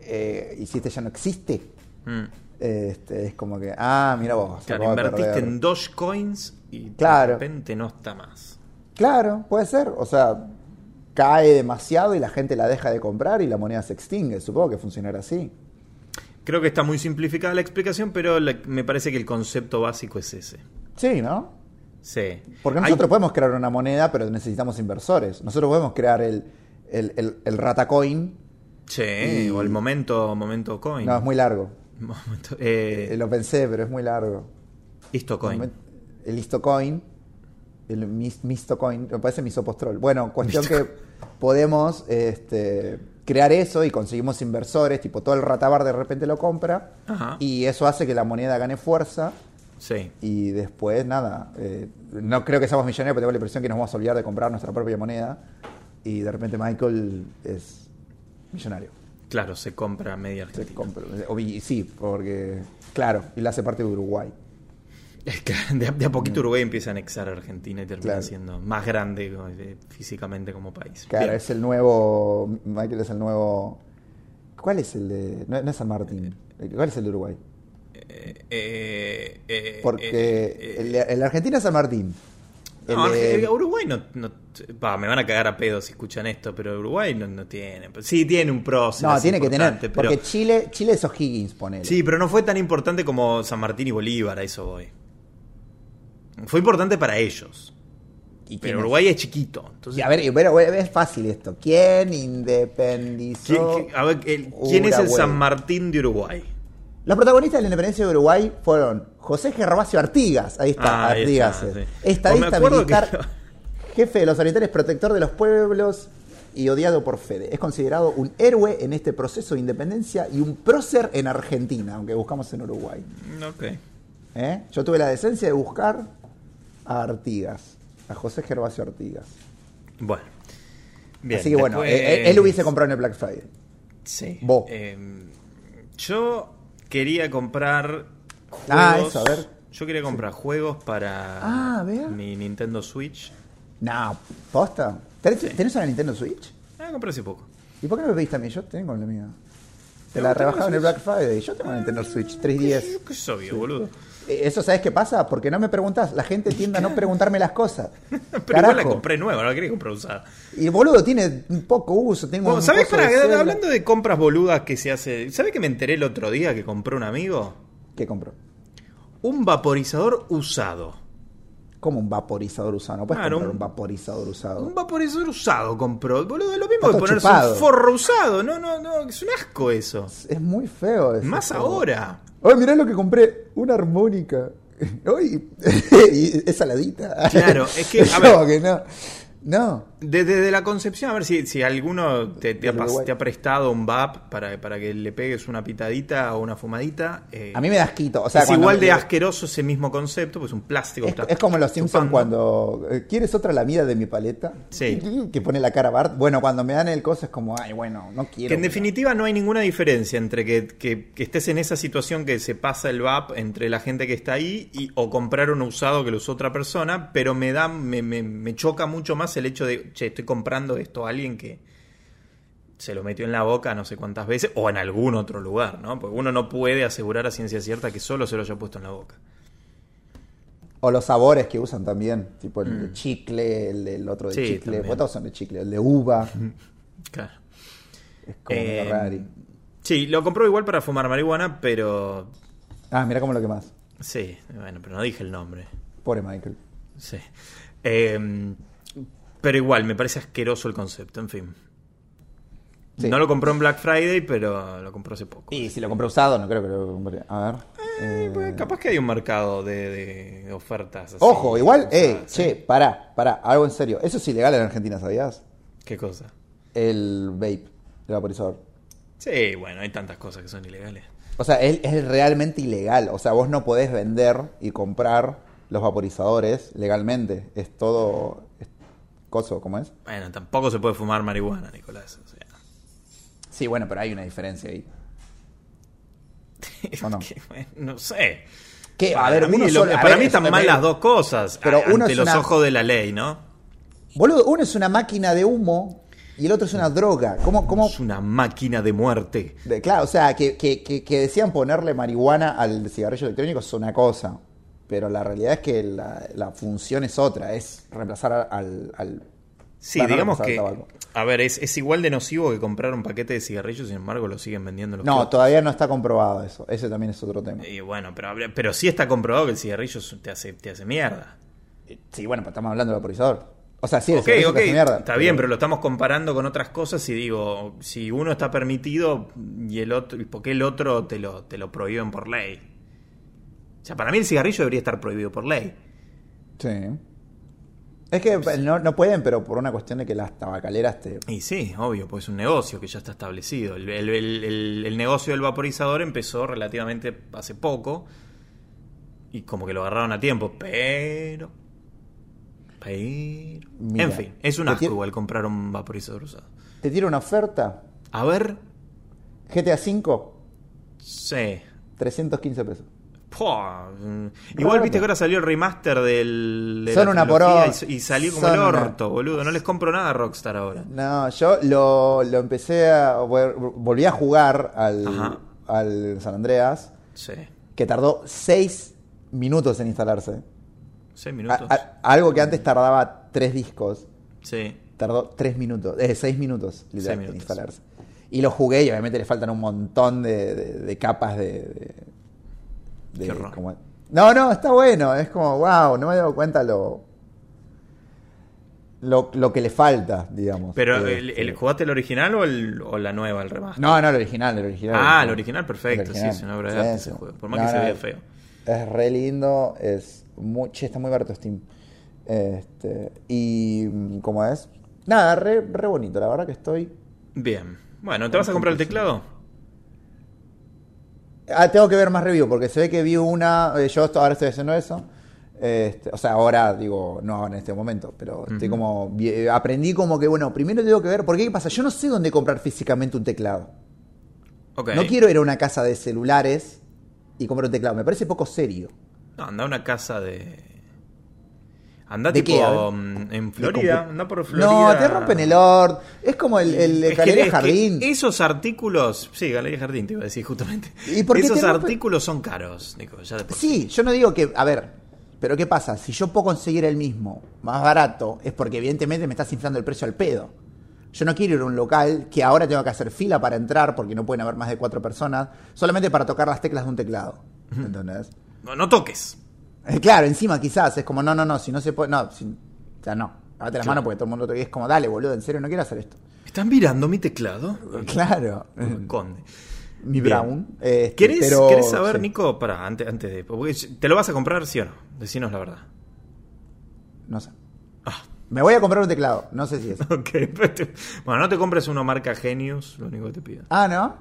eh, hiciste ya no existe, Mm. Este, es como que, ah, mira vos. Claro, invertiste en Dogecoins y Claro. de repente no está más. Claro, puede ser. O sea, cae demasiado y la gente la deja de comprar y la moneda se extingue. Supongo que funcionará así. Creo que está muy simplificada la explicación, pero la- me parece que el concepto básico es ese. Sí, ¿no? Sí. Porque Hay- nosotros podemos crear una moneda, pero necesitamos inversores. Nosotros podemos crear el, el, el, el Ratacoin. Sí, y- o el momento, momento coin. No, es muy largo. Momento- eh, Eh, lo pensé, pero es muy largo. Histocoin. El Histocoin. El mis- Mistocoin. Me parece Misopostrol. Bueno, cuestión que podemos este, crear eso y conseguimos inversores. Tipo, todo el Ratabar de repente lo compra. Ajá. Y eso hace que la moneda gane fuerza. Sí. Y después, nada, eh, no creo que seamos millonarios, pero tengo la impresión que nos vamos a olvidar de comprar nuestra propia moneda. Y de repente Michael es millonario. Claro, se compra media Se Argentina. compra- o- y sí, porque, claro, y la hace parte de Uruguay. Es que [LAUGHS] de, a- de a poquito Uruguay empieza a anexar a Argentina y termina Claro. siendo más grande eh, físicamente como país. Claro, Bien. es el nuevo. Michael es el nuevo. ¿Cuál es el de.? No, no es San Martín. ¿Cuál es el de Uruguay? Eh, eh, eh, Porque eh, el, el Argentina es San Martín. No, de- Uruguay no, no- me van a cagar a pedos si escuchan esto, pero Uruguay no, no tiene. Sí, tiene un prócer. no, tiene que tener. pero- Porque Chile, Chile es O'Higgins, ponele. Sí, pero no fue tan importante como San Martín y Bolívar, a eso voy. Fue importante para ellos. ¿Y Pero? Uruguay es chiquito. Y Entonces, a ver, pero es fácil esto. ¿Quién independizó? ¿quién, quién- a ver, el- ¿quién es el? San Martín de Uruguay? Los protagonistas de la independencia de Uruguay fueron José Gervasio Artigas, ahí está, Ah, ahí Artigas, está, eh. sí. estadista militar, que- [LAUGHS] jefe de los sanitarios, protector de los pueblos y odiado por Fede. Es considerado un héroe en este proceso de independencia y un prócer en Argentina, aunque buscamos en Uruguay. Ok. ¿Eh? Yo tuve la decencia de buscar a Artigas, a José Gervasio Artigas. Bueno. Bien, Así que bueno, después- él hubiese comprado en el Black Friday. Sí. Vos. Eh, yo quería comprar juegos. Ah, eso, a ver. Yo quería comprar juegos para Ah, a ver. mi Nintendo Switch. No, ¿posta? ¿Tenés, tenés una Nintendo Switch? Ah, compré hace poco. ¿Y por qué no me pediste a mí? Yo tengo la mía. Te ¿Pero la rebajaron en el la Black Friday. Yo tengo una Nintendo Switch 3DS. Yo qué sabía, boludo. Eh, Eso, ¿sabes qué pasa? Porque no me preguntás. La gente [LAUGHS] tiende a no preguntarme las cosas. [LAUGHS] Pero igual la Carajo. compré nueva, no la quería comprar usada. Y boludo tiene poco uso. Tengo Bueno, coso Para, de hablando de compras boludas que se hace. ¿Sabés que me enteré el otro día que compró un amigo? ¿Qué compró? Un vaporizador usado. Como un vaporizador usado. No puedes Claro, comprar un- un vaporizador usado. Un vaporizador usado compró. Boludo, lo mismo que ponerse chupado. un forro usado. No, no, no, es un asco eso. Es muy feo eso. Más ahora. Ay, mirá lo que compré. Una armónica. [LAUGHS] [LAUGHS] Y es saladita. Claro, es que, a [LAUGHS] No, que no. No. Desde de la concepción, a ver si, si alguno te, te ha, te ha prestado un VAP para, para que le pegues una pitadita o una fumadita. eh, A mí me da asquito. O sea, es igual de asqueroso ese mismo concepto, pues un plástico. Es, es como los Simpsons cuando. eh, ¿Quieres otra lamida de mi paleta? Sí. [LAUGHS] Que pone la cara Bart. Bueno, cuando me dan el coso es como, ay, bueno, no quiero. Que en definitiva no hay ninguna diferencia entre que, que- que estés en esa situación que se pasa el VAP entre la gente que está ahí y, o comprar un usado que lo usó otra persona, pero me da, me, me- me choca mucho más el hecho de, che, estoy comprando esto a alguien que se lo metió en la boca no sé cuántas veces o en algún otro lugar, ¿no? Porque uno no puede asegurar a ciencia cierta que solo se lo haya puesto en la boca. O los sabores que usan también. Tipo el de chicle, el, otro de Mm. Sí, chicle. también. todos son de chicle. El de uva. [LAUGHS] Claro. Es como Eh, medio rari. sí, lo compró igual para fumar marihuana, pero Ah, mira cómo lo que más. sí, bueno, pero no dije el nombre. Pobre Michael. Sí. Eh, pero igual, me parece asqueroso el concepto, en fin. Sí. No lo compró en Black Friday, pero lo compró hace poco. Y si lo compré usado, no creo que lo compré. A ver. Eh, eh, pues, capaz que hay un mercado de, de ofertas. así, Ojo, igual, eh, ¿sí? che, pará, pará, algo en serio. Eso es ilegal en Argentina, ¿sabías? ¿Qué cosa? El vape, el vaporizador. Sí, bueno, hay tantas cosas que son ilegales. O sea, es, es realmente ilegal. O sea, vos no podés vender y comprar los vaporizadores legalmente. Es todo. Coso, ¿cómo es? Bueno, tampoco se puede fumar marihuana, Nicolás. O sea. Sí, bueno, pero hay una diferencia ahí. [LAUGHS] ¿O no? Sé. ¿Qué? A Para ver, mí, uno lo- solo- a para ver, mí están mal las dos cosas Pero uno ante es los una- ojos de la ley, ¿no? Boludo, uno es una máquina de humo y el otro es una droga. ¿Cómo, cómo Es una máquina de muerte. De- claro, o sea, que, que, que, que decían ponerle marihuana al cigarrillo electrónico es una cosa, pero la realidad es que la, la función es otra, es reemplazar al... al Sí, no digamos que. A ver, es, es igual de nocivo que comprar un paquete de cigarrillos, sin embargo lo siguen vendiendo en los No, kioscos. todavía no está comprobado eso, ese también es otro tema. Y bueno, pero, pero sí está comprobado que el cigarrillo te hace, te hace mierda. Sí, bueno, pero estamos hablando del vaporizador. O sea, sí, el ok, cigarrillo ok, te hace mierda, está bien, pero lo estamos comparando con otras cosas y digo, si uno está permitido y el otro, ¿y ¿por qué el otro te lo, te lo prohíben por ley? O sea, para mí el cigarrillo debería estar prohibido por ley. Sí. Es que no, no pueden, pero por una cuestión de que las tabacaleras te... Y sí, obvio, pues es un negocio que ya está establecido. El, el- el- el- el negocio del vaporizador empezó relativamente hace poco y como que lo agarraron a tiempo, pero... Pero... Mira, en fin, es un asco igual comprar un vaporizador usado. Te tiro una oferta, A ver... GTA V, Sí. 315 pesos. Pua, mm. Igual viste que ahora salió el remaster del. de Son una poro- y, y salió como son el una- orto, boludo. No les compro nada a Rockstar ahora. No, yo lo, lo empecé a. vol- Volví a jugar al, Ajá. al San Andreas, Sí. que tardó 6 minutos en instalarse. Seis minutos. a- algo que antes tardaba 3 discos, Sí. tardó 3 minutos, eh, 6 minutos, literal, Seis en instalarse. Y lo jugué y obviamente le faltan un montón de, de- de capas de. De- Qué como- no, no, está bueno. Es como, wow, no me he dado cuenta lo. Lo, lo que le falta, digamos. Pero, Eh, el, este- el- ¿jugaste el original o, el, o la nueva, el remaster? No, no, el original, el original. Ah, el original, perfecto. El original. Sí, es una obra de arte ese juego. Por más No, que se vea feo. Es re lindo, es muy, che, está muy barato Steam. Este, y mm, ¿cómo es? Nada, re, re bonito, la verdad que estoy. Bien. Bueno, ¿te vas a comprar el teclado? Ah, tengo que ver más review porque se ve que vi una. eh, yo ahora estoy haciendo eso. Este, o sea, ahora digo, no en este momento, pero estoy como. eh, Aprendí como que, bueno, primero tengo que ver. Porque, ¿qué pasa? Yo no sé dónde comprar físicamente un teclado. No quiero ir a una casa de celulares y comprar un teclado. Me parece poco serio. No, anda a una casa de. Anda ¿De tipo qué? Mm, en Florida. Anda por Florida. No, te rompen el ord. Es como el, el, Es que- Galería es que Jardín. esos artículos. Sí, Galería Jardín te iba a decir justamente. ¿Y por qué esos artículos son caros, Nico. Ya de por Sí, yo no digo que. A ver, pero ¿qué pasa? Si yo puedo conseguir el mismo más barato, es porque evidentemente me estás inflando el precio al pedo. Yo no quiero ir a un local que ahora tengo que hacer fila para entrar porque no pueden haber más de cuatro personas, solamente para tocar las teclas de un teclado. ¿Entendés? No, no toques. Eh, Claro, encima quizás es como, no, no, no, si no se puede. No, si- o sea, no. Lávate las Claro. manos porque todo el mundo te es como, dale, boludo, en serio, no quiero hacer esto. ¿Están mirando mi teclado? [LAUGHS] Claro. Me Conde. Mi Bien. Brown. este, ¿Querés, pero- querés saber, sí. Nico? Para, antes, antes de. porque ¿Te lo vas a comprar, sí o no? Decinos la verdad. No sé. Ah, Me voy a comprar un teclado, no sé si es. [LAUGHS] ok. pero te- Bueno, no te compres uno marca Genius, lo único que te pido. Ah, ¿no?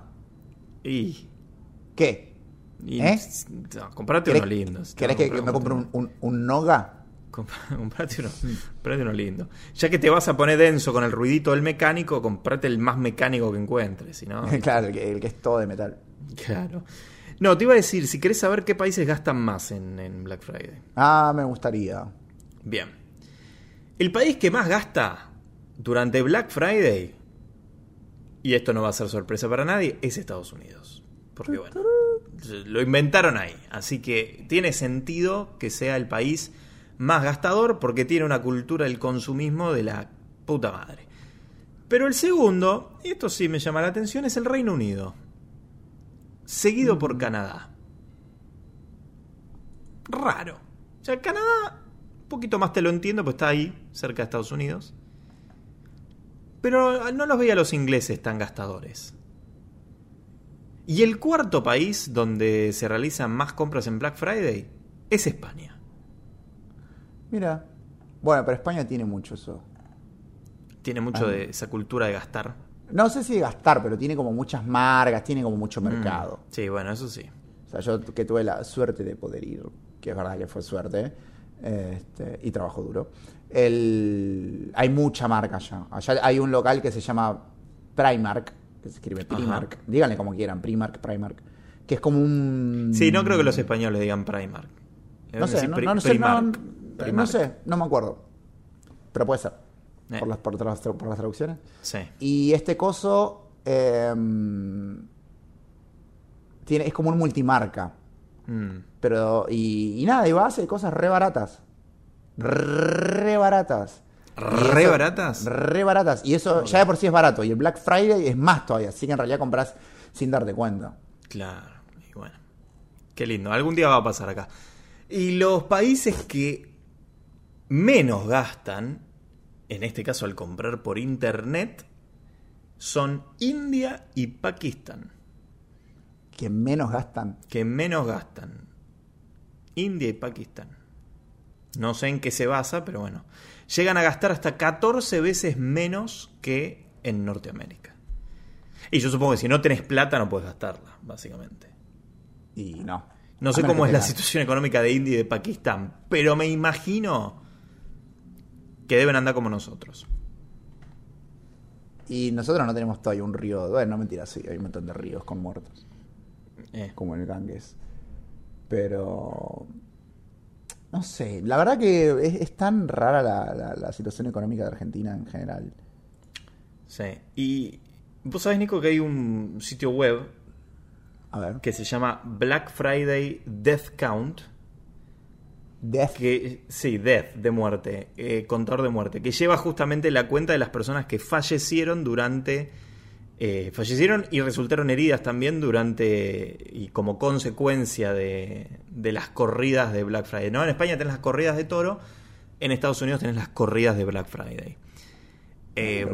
Y. ¿Qué? Y ¿Eh? no, comprate ¿Querés, uno lindo. Si querés que, que me compre un, un, un Noga? [LAUGHS] Comprate uno, comprate uno lindo. Ya que te vas a poner denso con el ruidito del mecánico, comprate el más mecánico que encuentres, si no. [LAUGHS] claro, el que, el que es todo de metal. Claro. No, te iba a decir, si querés saber qué países gastan más en, en Black Friday. Ah, me gustaría. Bien. El país que más gasta durante Black Friday, y esto no va a ser sorpresa para nadie, es Estados Unidos. Porque bueno, lo inventaron ahí. Así que tiene sentido que sea el país más gastador porque tiene una cultura del consumismo de la puta madre. Pero el segundo, y esto sí me llama la atención, es el Reino Unido. Seguido por Canadá. Raro. O sea, Canadá, un poquito más te lo entiendo, pues está ahí, cerca de Estados Unidos. Pero no los veía los ingleses tan gastadores. Y el cuarto país donde se realizan más compras en Black Friday es España. Mira. Bueno, pero España tiene mucho eso. Tiene mucho Ah. de esa cultura de gastar. No sé si de gastar, pero tiene como muchas marcas, tiene como mucho mercado. Mm, Sí, bueno, eso sí. O sea, yo que tuve la suerte de poder ir, que es verdad que fue suerte, Este, y trabajo duro. El, hay mucha marca allá. Allá hay un local que se llama Primark, que se escribe Primark. Díganle como quieran, Primark, Primark. Que es como un. Sí, no creo que los españoles digan Primark. No sé, no, no, no sé, no, Primark. no sé, no me acuerdo. Pero puede ser. Eh. Por, las, por, las, por las traducciones. Sí. Y este coso eh, tiene, es como un multimarca. Mm. Pero, y, y nada, y va, hace cosas re baratas. Re baratas. ¿Re eso- baratas? Re baratas. Y eso ya de por sí es barato. Y el Black Friday es más todavía. Así que en realidad compras sin darte cuenta. Claro, y bueno. Qué lindo. Algún día va a pasar acá. Y los países que menos gastan, en este caso al comprar por internet, son India y Pakistán. Que menos gastan. Que menos gastan. India y Pakistán. No sé en qué se basa, pero bueno. Llegan a gastar hasta 14 veces menos que en Norteamérica. Y yo supongo que si no tenés plata no puedes gastarla, básicamente. Y no. No sé cómo es la situación económica de India y de Pakistán, pero me imagino que deben andar como nosotros. Y nosotros no tenemos todavía un río. Bueno, no mentira, sí, hay un montón de ríos con muertos. Eh, como el Ganges. Pero. No sé, la verdad que es, es tan rara la, la- la situación económica de Argentina en general. sí. Y vos sabés, Nico, que hay un sitio web A ver. que se llama Black Friday Death Count. Death. Que, sí, Death, de muerte, eh, contador de muerte, que lleva justamente la cuenta de las personas que fallecieron durante, eh, fallecieron y resultaron heridas también durante, y como consecuencia de, de las corridas de Black Friday. ¿no? En España tenés las corridas de toro, en Estados Unidos tenés las corridas de Black Friday. Eh,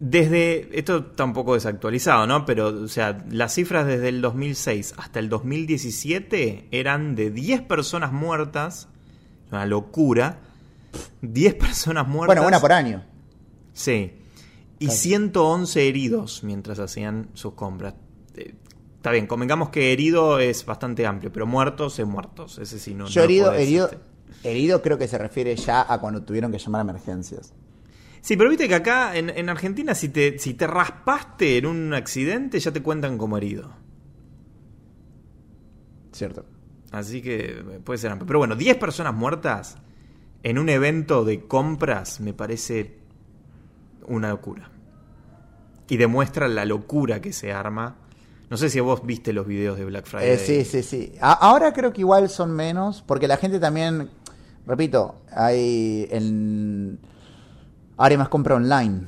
desde, esto tampoco desactualizado, ¿no? Pero, o sea, las cifras desde el 2006 hasta el 2017 eran de 10 personas muertas, una locura, 10 personas muertas. Bueno, una por año. Sí. Y Está 111 heridos mientras hacían sus compras. Eh, Está bien, convengamos que herido es bastante amplio, pero muertos es muertos. Ese sí no. Yo no herido, herido, este. herido creo que se refiere ya a cuando tuvieron que llamar a emergencias. Sí, pero viste que acá en, en Argentina si te, si te raspaste en un accidente ya te cuentan como herido. ¿Cierto? Así que puede ser amplio. Pero bueno, 10 personas muertas en un evento de compras me parece una locura. Y demuestra la locura que se arma. No sé si vos viste los videos de Black Friday. Eh, sí, sí, sí. A- ahora creo que igual son menos, porque la gente también, repito, hay en ahora hay más compra online.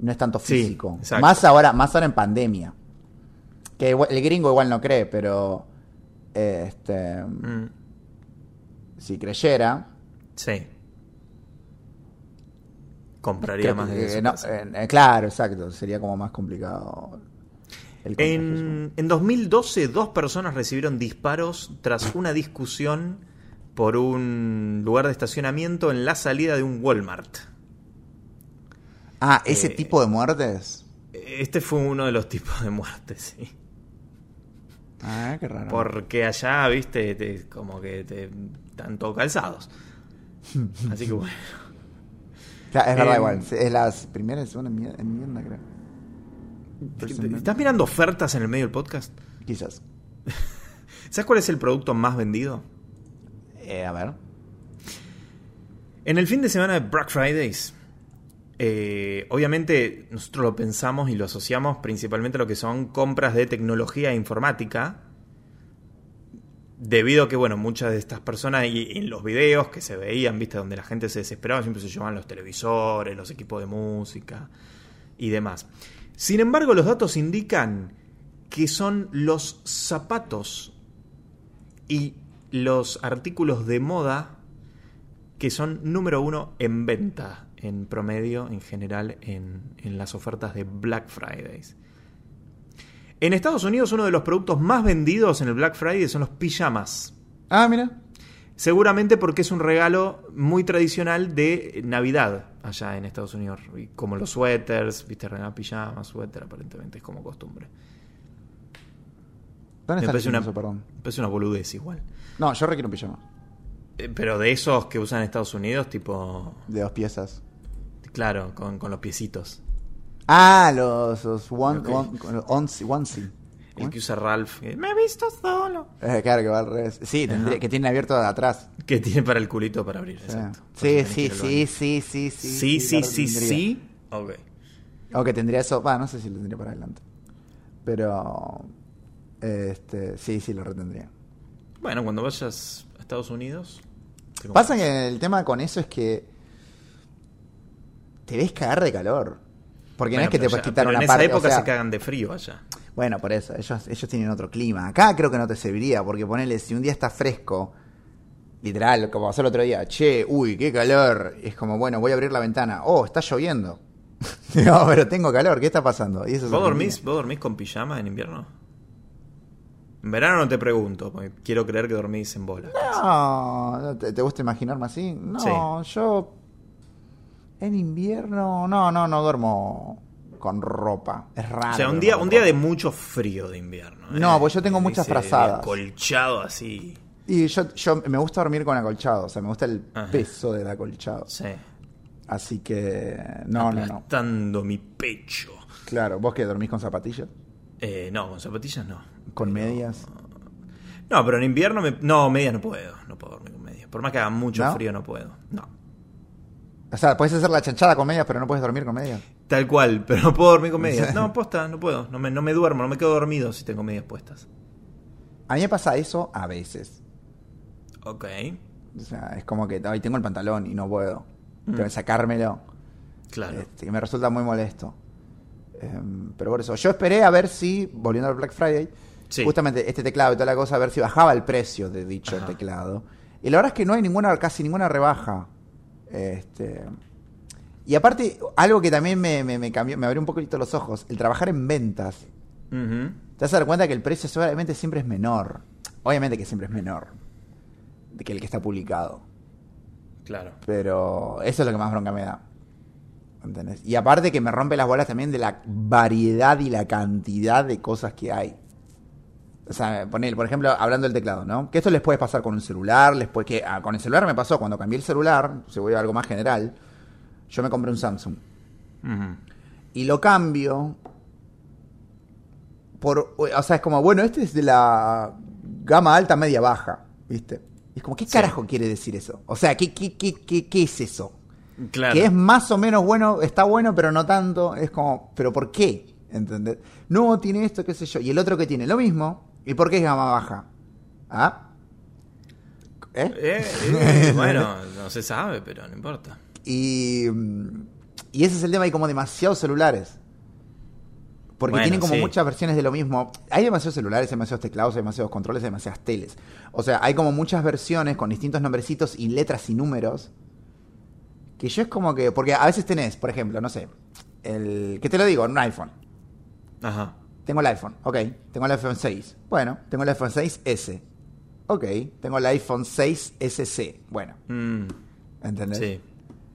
No es tanto Sí, físico. exacto. más ahora, más ahora en pandemia. Que igual- el gringo igual no cree, pero este Mm, si creyera, sí. Compraría más de eh, eso. no, eh, eh, claro, exacto, sería como más complicado. el. En, en 2012, dos personas recibieron disparos tras una discusión por un lugar de estacionamiento en la salida de un Walmart. Ah, ese eh, tipo de muertes. Este fue uno de los tipos de muertes, sí. Ah, qué raro. Porque allá, viste, te- como que te, están todos calzados. [LAUGHS] Así que bueno. Claro, es verdad, Em, igual. Es la primera y segunda enmienda, enmienda, creo. Personal. ¿Estás mirando ofertas en el medio del podcast? Quizás. [LAUGHS] ¿Sabes cuál es el producto más vendido? Eh, a ver. En el fin de semana de Black Fridays, eh, obviamente nosotros lo pensamos y lo asociamos principalmente a lo que son compras de tecnología e informática, debido a que, bueno, muchas de estas personas y en los videos que se veían, viste, donde la gente se desesperaba, siempre se llevaban los televisores, los equipos de música y demás. Sin embargo, los datos indican que son los zapatos y los artículos de moda que son número uno en venta en promedio en general en, en las ofertas de Black Fridays. En Estados Unidos uno de los productos más vendidos en el Black Friday son los pijamas. Ah, mira. Seguramente porque es un regalo muy tradicional de Navidad allá en Estados Unidos. Y como los suéteres, viste, regalar pijamas, suéter, aparentemente es como costumbre. ¿Dónde Me parece una, eso, perdón? me parece una boludez igual. No, yo requiero un pijama. Eh, Pero de esos que usan en Estados Unidos, tipo. De dos piezas. Claro, con, con los piecitos. Ah, los, los one, Ok. one- onesie- onesie. El que usa Ralph. que, Me he visto solo. Eh, claro que va al revés. Sí, tendría- que tiene abierto de atrás. Que tiene para el culito para abrir. Sí, Exacto. Sí, sí, sí, sí, sí, sí. Sí, sí, sí. Ok. O que tendría eso, va, no sé si lo tendría para adelante. Pero, este, sí, sí, lo retendría. Bueno, cuando vayas a Estados Unidos. Pasa que el tema con eso es que te ves cagar de calor. Porque no es que te puedes quitar una en parte. esa o época sea, se cagan de frío allá. Bueno, por eso, ellos, ellos tienen otro clima. Acá creo que no te serviría, porque ponele, si un día está fresco, literal, como pasó el otro día, che, uy, qué calor. Es como, bueno, voy a abrir la ventana. Oh, está lloviendo. [LAUGHS] no, pero tengo calor, ¿qué está pasando? Y eso es ¿Vos dormís, ¿Vos dormís con pijama en invierno? En verano no te pregunto, porque quiero creer que dormís en bola. No, ¿no ¿te, te gusta imaginarme así? No, yo en invierno, no, no, no duermo con ropa. Es raro. O sea, un día, un día de mucho frío de invierno. No, ¿eh? pues yo tengo muchas frazadas. Colchado así. Y yo, yo me gusta dormir con acolchado, o sea, me gusta el Ajá. peso del acolchado. Sí. Así que, no, no, no. Aplastando mi pecho. Claro, ¿vos que dormís con zapatillas? Eh, no, con zapatillas no. ¿Con Pero- medias? No, pero en invierno me... No, medias no puedo. No puedo dormir con medias. Por más que haga mucho ¿No? frío, no puedo. No. O sea, puedes hacer la chanchada con medias, pero no puedes dormir con medias. Tal cual, pero no puedo dormir con medias. [LAUGHS] No, posta, no puedo. No me, no me duermo, no me quedo dormido si tengo medias puestas. A mí me pasa eso a veces. Ok. O sea, es como que hoy tengo el pantalón y no puedo. Mm. Tengo que sacármelo. Claro. Este, que me resulta muy molesto. Em, pero por eso, yo esperé a ver si, volviendo al Black Friday, Sí. justamente este teclado y toda la cosa, a ver si bajaba el precio de dicho Ajá. teclado. Y la verdad es que no hay ninguna, casi ninguna rebaja. Este, y aparte, algo que también me, me, me cambió, me abrió un poquito los ojos, el trabajar en ventas. Te vas a dar cuenta que el precio seguramente siempre es menor. Obviamente que siempre es menor que el que está publicado. Claro. Pero eso es lo que más bronca me da. ¿Entendés? Y aparte que me rompe las bolas también de la variedad y la cantidad de cosas que hay. O sea, poner, por ejemplo, hablando del teclado, ¿no? Que esto les puede pasar con un celular, les puede que ah, con el celular me pasó cuando cambié el celular, se voy a algo más general. Yo me compré un Samsung y lo cambio por o sea, es como, bueno, este es de la gama alta media baja, ¿viste? Y es como, ¿qué Sí. carajo quiere decir eso? O sea, ¿qué qué qué qué, qué es eso? Claro. que es más o menos bueno, está bueno, pero no tanto. Es como, ¿pero por qué? ¿Entendés? No, tiene esto, qué sé yo. Y el otro que tiene lo mismo. ¿Y por qué es gama baja? ¿Ah? ¿Eh? Eh, eh, [LAUGHS] bueno, no se sabe, pero no importa. Y, mm, y ese es el tema, hay como demasiados celulares. Porque Bueno, tienen como sí. muchas versiones de lo mismo. Hay demasiados celulares, hay demasiados teclados, hay demasiados controles, hay demasiadas teles. O sea, hay como muchas versiones con distintos nombrecitos y letras y números. Que yo es como que. Porque a veces tenés, por ejemplo, no sé. El. ¿Qué te lo digo? Un iPhone. Ajá. Tengo el iPhone, ok. Tengo el iPhone 6. Bueno, tengo el iPhone 6S. Ok. Tengo el iPhone 6SC. Bueno, Mm, ¿entendés? sí.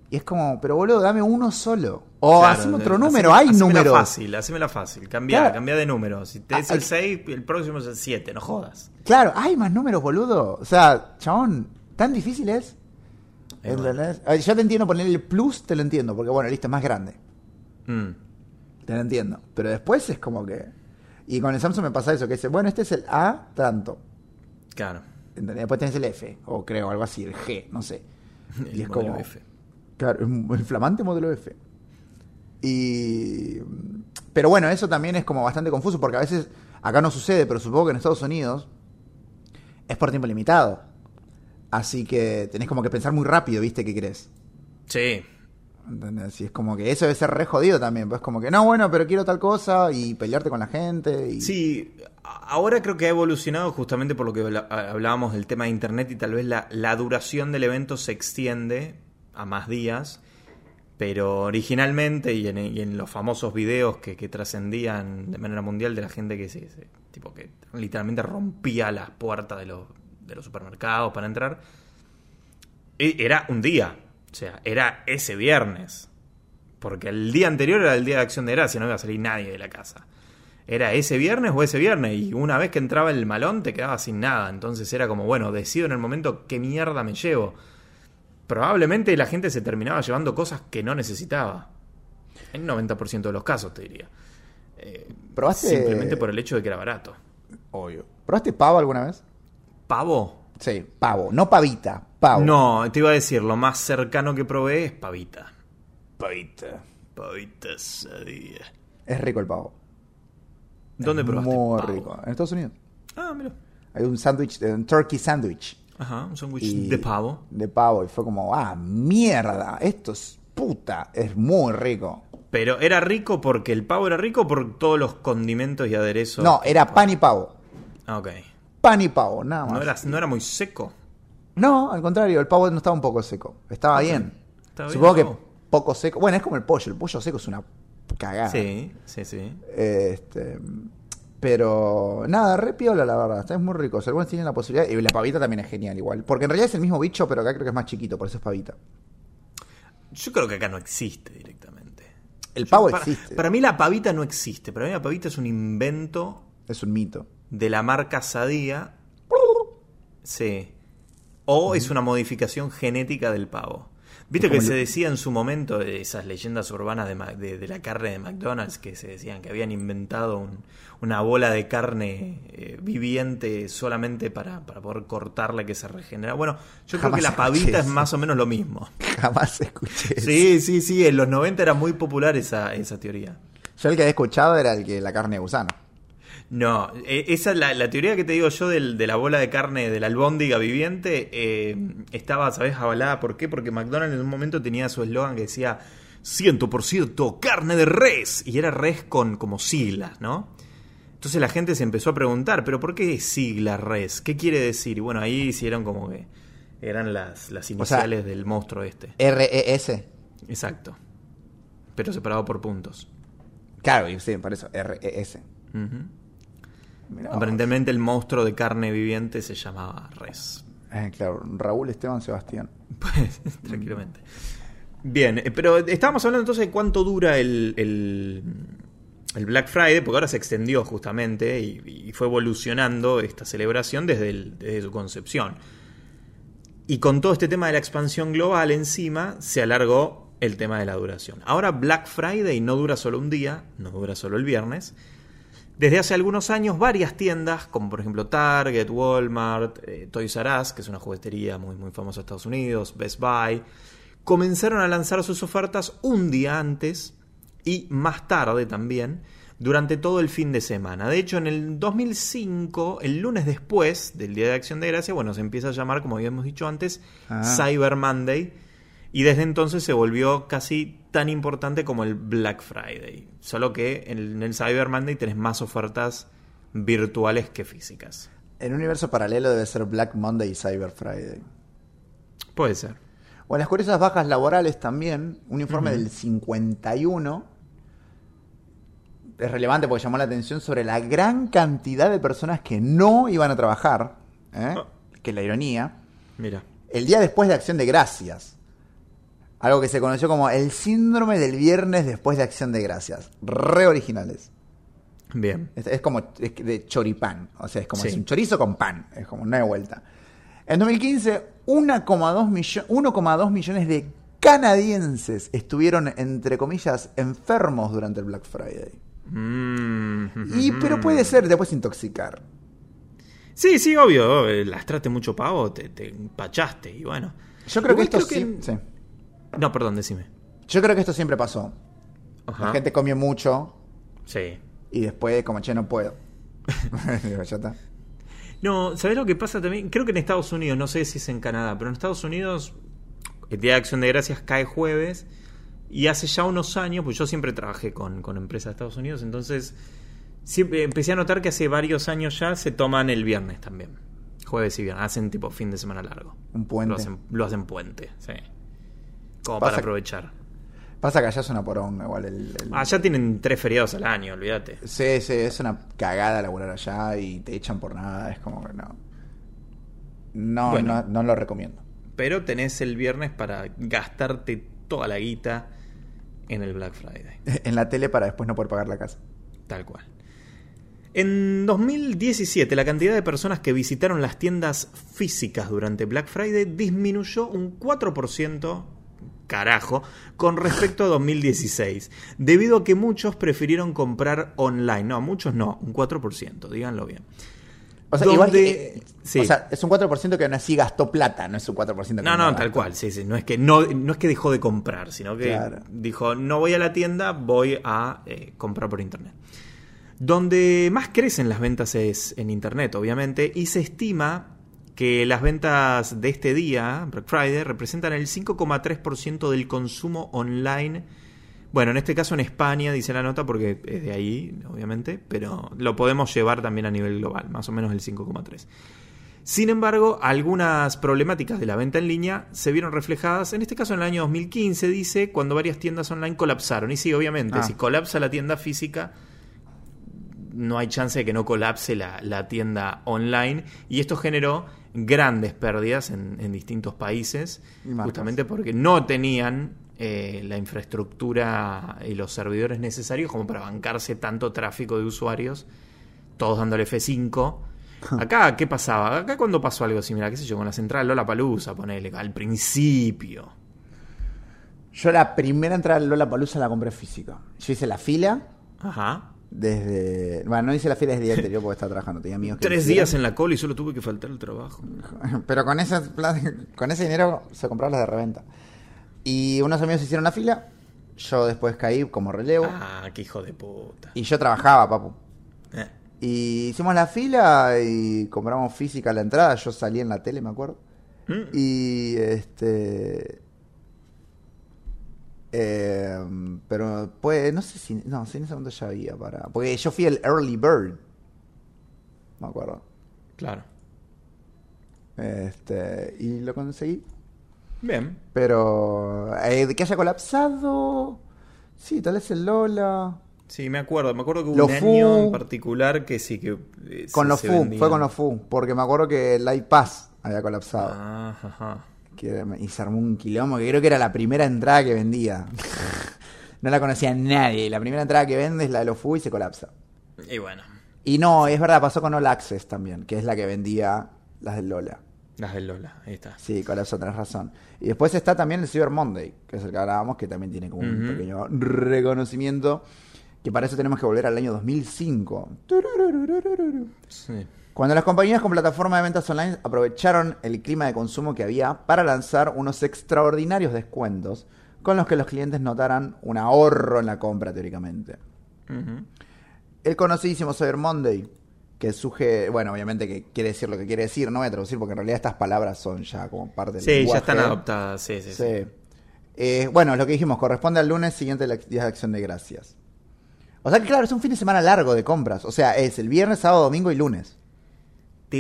Y es como, pero boludo, dame uno solo. O Claro, haceme otro haceme- número, hay hacémela números. fácil, hacémela fácil. Cambia, Claro. cambia de número. Si te es Ah, el el- 6, el próximo es el 7, no jodas. Claro, hay más números, boludo. O sea, chabón, ¿tan difícil es? ¿Entendés? Ver, Yo te entiendo poner el plus, te lo entiendo, porque bueno, listo, es más grande. Mm, Te lo entiendo. Pero después es como que. Y con el Samsung me pasa eso, que dice, bueno, este es el A tanto. claro. Después tenés el F, o creo, algo así, el G, no sé. [LAUGHS] El Y es modelo como- F. Claro, [LAUGHS] el flamante modelo F. Y. Pero bueno, eso también es como bastante confuso, porque a veces acá no sucede, pero supongo que en Estados Unidos es por tiempo limitado. Así que tenés como que pensar muy rápido, ¿viste? ¿Qué querés? Sí. ¿Entendés? Y es como que eso debe ser re jodido también. Pues como que, no, bueno, pero quiero tal cosa y pelearte con la gente. Y... Sí, ahora creo que ha evolucionado justamente por lo que hablábamos del tema de internet y tal vez la, la duración del evento se extiende a más días, pero originalmente y en, los famosos videos que, que trascendían de manera mundial de la gente que se, se- tipo que literalmente rompía las puertas de los, de los supermercados para entrar, e- era un día, o sea, era ese viernes. Porque el día anterior era el día de acción de gracia, no iba a salir nadie de la casa. Era ese viernes o ese viernes. Y una vez que entraba el malón te quedabas sin nada. Entonces era como, bueno, decido en el momento qué mierda me llevo. Probablemente la gente se terminaba llevando cosas que no necesitaba. En 90% de los casos, te diría. Eh, ¿Probaste- Simplemente por el hecho de que era barato. Obvio. ¿Probaste pavo alguna vez? ¿Pavo? Sí, pavo. No pavita, pavo. No, te iba a decir, lo más cercano que probé es pavita. pavita. Pavita sadía. Es rico el pavo. ¿Dónde Es probaste? Muy pavo? rico. En Estados Unidos. Ah, mira. Hay un sándwich, un turkey sandwich. Ajá, un sándwich de pavo. De pavo. Y fue como, ah, mierda. Esto es puta. Es muy rico. Pero era rico porque el pavo era rico o por todos los condimentos y aderezos. No, era pan y pavo. Ah, ok. Pan y pavo, nada más. No era, no era muy seco. No, al contrario, el pavo no estaba un poco seco. Estaba bien. Estaba Supongo que pavo. poco seco. Bueno, es como el pollo. El pollo seco es una cagada. Sí, sí, sí. Este, pero nada, re piola la verdad. Está muy rico. Si algunos tienen la posibilidad. Y la pavita también es genial igual. Porque en realidad es el mismo bicho, pero acá creo que es más chiquito, por eso es pavita. Yo creo que acá no existe directamente. El Yo- pavo para, existe. Para mí la pavita no existe. Para mí la pavita es un invento Es un mito. de la marca Sadía. Sí. O es una modificación genética del pavo. Viste que se decía en su momento esas leyendas urbanas de, Ma- de- de la carne de McDonald's que se decían que habían inventado un- una bola de carne eh, viviente solamente para, para poder cortarla que se regenera. Bueno, yo Jamás creo que la pavita es más o menos lo mismo. Jamás escuché eso. Sí, sí, sí, en los 90 era muy popular esa, esa teoría. Yo el que había escuchado era el que la carne de gusano. No, eh, esa es la, la teoría que te digo yo del- de la bola de carne de la albóndiga viviente. eh, estaba, ¿sabes? Avalada. ¿Por qué? Porque McDonald's en un momento tenía su eslogan que decía 100% carne de res. Y era res con como siglas, ¿no? Entonces la gente se empezó a preguntar, ¿pero por qué sigla res? ¿Qué quiere decir? Y bueno, ahí hicieron como que eran las, las iniciales del monstruo este. R-E-S. Exacto. Pero separado por puntos. Claro, y sí, por eso, R-E-S. Ujú. Mirá. Aparentemente el monstruo de carne viviente se llamaba res. Eh, claro, Raúl Esteban Sebastián. [LAUGHS] Pues, tranquilamente. Bien, eh, pero estábamos hablando entonces de cuánto dura el, el, el Black Friday, porque ahora se extendió justamente y, y fue evolucionando esta celebración desde, el- desde su concepción. Y con todo este tema de la expansión global encima, se alargó el tema de la duración. Ahora Black Friday no dura solo un día, no dura solo el viernes. Desde hace algunos años, varias tiendas, como por ejemplo Target, Walmart, eh, Toys R Us, que es una juguetería muy, muy famosa de Estados Unidos, Best Buy, comenzaron a lanzar sus ofertas un día antes y más tarde también, durante todo el fin de semana. De hecho, en el 2005, el lunes después del Día de Acción de Gracia, bueno, se empieza a llamar, como habíamos dicho antes, Ah. Cyber Monday. Y desde entonces se volvió casi tan importante como el Black Friday. Solo que en el Cyber Monday tenés más ofertas virtuales que físicas. En un universo paralelo debe ser Black Monday y Cyber Friday. Puede ser. O en las curiosas bajas laborales también, un informe del 51 es relevante porque llamó la atención sobre la gran cantidad de personas que no iban a trabajar, ¿eh? Ah. que es la ironía, Mira. el día después de Acción de Gracias. Algo que se conoció como el síndrome del viernes después de Acción de Gracias. Re originales. Bien. Es, es como es de choripán. O sea, es como Sí. es un chorizo con pan. Es como no hay vuelta. En 2015, 1,2 millo- 1,2 millones de canadienses estuvieron, entre comillas, enfermos durante el Black Friday. Mm, Y, pero puede ser, te puedes intoxicar. Sí, sí, obvio. eh, Lastraste mucho pavo, te, te empachaste y bueno. Yo creo Igual que esto creo sí, sí. No, perdón, decime. Yo creo que esto siempre pasó. Ajá. La gente comió mucho Sí. y después, como, che, no puedo. [LAUGHS] Digo, ya está. No, ¿sabés lo que pasa también? Creo que en Estados Unidos, no sé si es en Canadá, pero en Estados Unidos el Día de Acción de Gracias cae jueves y hace ya unos años, pues yo siempre trabajé con, con empresas de Estados Unidos, entonces siempre empecé a notar que hace varios años ya se toman el viernes también. Jueves y viernes, hacen tipo fin de semana largo. Un puente. Lo hacen, lo hacen puente, sí. Como Pasa para aprovechar. Pasa que allá es una poronga igual. El, el- Ah, tienen tres feriados al año, olvídate. Sí, sí, es una cagada laburar allá y te echan por nada. Es como que no. No, Bueno. no, no lo recomiendo. Pero tenés el viernes para gastarte toda la guita en el Black Friday. [LAUGHS] En la tele para después no poder pagar la casa. Tal cual. En 2017, la cantidad de personas que visitaron las tiendas físicas durante Black Friday disminuyó un 4%, carajo, con respecto a 2016, debido a que muchos prefirieron comprar online. No, muchos no, un 4%, díganlo bien. O sea, Donde- igual que- sí. o sea, es un 4% que aún así gastó plata, no es un 4% que No, no, tal cual, sí, sí. No es que no, no es que dejó de comprar, sino que Claro. dijo, no voy a la tienda, voy a eh, comprar por internet. Donde más crecen las ventas es en internet, obviamente, y se estima que las ventas de este día, Black Friday, representan el 5,3% del consumo online. Bueno, en este caso en España, dice la nota, porque es de ahí, obviamente, pero lo podemos llevar también a nivel global, más o menos el 5,3%. Sin embargo, algunas problemáticas de la venta en línea se vieron reflejadas, en este caso en el año 2015, dice, cuando varias tiendas online colapsaron. Y sí, obviamente, Ah. si colapsa la tienda física, no hay chance de que no colapse la, la tienda online. Y esto generó grandes pérdidas en, en distintos países, justamente porque no tenían eh, la infraestructura y los servidores necesarios como para bancarse tanto tráfico de usuarios, todos dándole F5. [LAUGHS] Acá, ¿qué pasaba? Acá cuando pasó algo similar, qué sé yo, con la central Lola Palusa, ponele, al principio. Yo la primera entrada Lola Palusa la compré física. Yo hice la fila Ajá. Desde. Bueno, no hice la fila desde el día [LAUGHS] anterior porque estaba trabajando. Tenía amigos que Tres días en la cola y solo tuve que faltar al trabajo. [LAUGHS] Pero con ese, pla- con ese dinero se compraron las de reventa. Y unos amigos hicieron la fila. Yo después caí como relevo. Ah, qué hijo de puta. Y yo trabajaba, papu. Eh. Y hicimos la fila y compramos física la entrada. Yo salí en la tele, me acuerdo. Mm. Y este. Eh, pero pues no sé si. No, si en ese momento ya había para. Porque yo fui el early bird. Me acuerdo. Claro. Este. Y lo conseguí. Bien. Pero. eh, de que haya colapsado. Sí, tal vez el Lola. Sí, me acuerdo. Me acuerdo que hubo Lo un Fu. año en particular que sí que. eh, Con los FU, vendían. fue con los FU. Porque me acuerdo que el iPass había colapsado. Ah, ajá. Que- y se armó un quilombo que creo que era la primera entrada que vendía. [LAUGHS] no la conocía nadie. Y la primera entrada que vende es la de los FU y se colapsa. Y bueno, Y no, es verdad, pasó con All Access también, que es la que vendía las del Lola. las del Lola, ahí está. Sí, colapsó, tenés razón. Y después está también el Cyber Monday, que es el que hablábamos, que también tiene como un pequeño reconocimiento. Que para eso tenemos que volver al año 2005. Sí. Cuando las compañías con plataforma de ventas online aprovecharon el clima de consumo que había para lanzar unos extraordinarios descuentos con los que los clientes notaran un ahorro en la compra teóricamente. El conocidísimo Cyber Monday, que suge, bueno, obviamente que quiere decir lo que quiere decir, no voy a traducir porque en realidad estas palabras son ya como parte del Sí, ya están adoptadas, sí, sí, sí. Sí. Eh, bueno, lo que dijimos, corresponde al lunes siguiente al día de acción de gracias. O sea que claro, es un fin de semana largo de compras. O sea, es el viernes, sábado, domingo y lunes.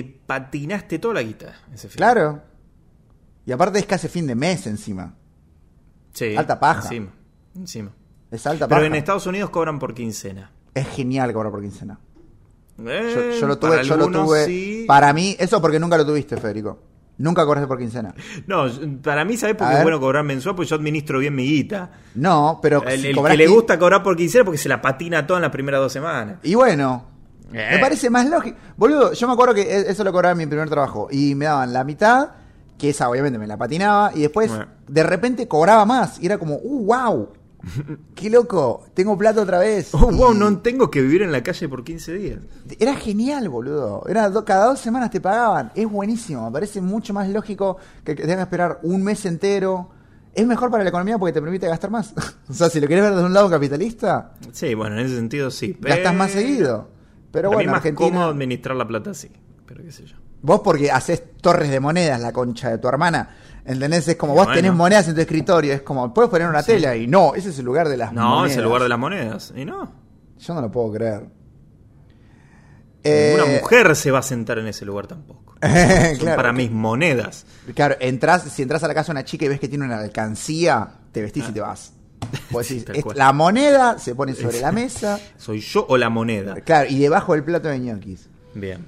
Te patinaste toda la guita ese fin. Claro. Y aparte es casi fin de mes encima. Sí, Alta paja. Encima. encima. Es alta Pero paja. en Estados Unidos cobran por quincena. Es genial cobrar por quincena. Yo, Eh, yo lo para tuve, yo lo tuve. sí. Para mí, eso porque nunca lo tuviste, Federico. Nunca cobraste por quincena. [LAUGHS] No, para mí, ¿sabes por qué es bueno cobrar mensual? Porque yo administro bien mi guita. No, pero El, si el que le gusta cobrar por quincena porque se la patina toda en las primeras dos semanas. Y bueno, Eh. me parece más lógico. Boludo, yo me acuerdo que e- eso lo cobraba en mi primer trabajo. Y me daban la mitad, que esa obviamente me la patinaba. Y después, Bueno. de repente, cobraba más. Y era como, uh, wow. Qué loco, tengo plata otra vez. Oh, Y wow, no tengo que vivir en la calle por 15 días. Era genial, boludo. Era do- cada dos semanas te pagaban. Es buenísimo. Me parece mucho más lógico que, que tengas que esperar un mes entero. Es mejor para la economía porque te permite gastar más. [LAUGHS] o sea, si lo querés ver desde un lado capitalista, Sí, bueno, en ese sentido sí. gastas más pero- seguido. Pero Para mí bueno, es más Argentina. cómodo administrar la plata así. Pero qué sé yo. Vos porque haces torres de monedas, la concha de tu hermana. ¿Entendés? Es como vos bueno. tenés monedas en tu escritorio. Es como, puedes poner una tela y no, ese es el lugar de las No, monedas. es el lugar de las monedas. Y no. Yo no lo puedo creer. Eh, Ninguna mujer se va a sentar en ese lugar tampoco. [LAUGHS] Son claro, para mis monedas. Claro, entras, si entras a la casa de una chica y ves que tiene una alcancía, te vestís y te vas. [LAUGHS] Vos decís, tal "Es- cual. la moneda se pone [LAUGHS] sobre la mesa. ¿Soy yo o la moneda? Claro, y debajo del plato de ñoquis. Bien.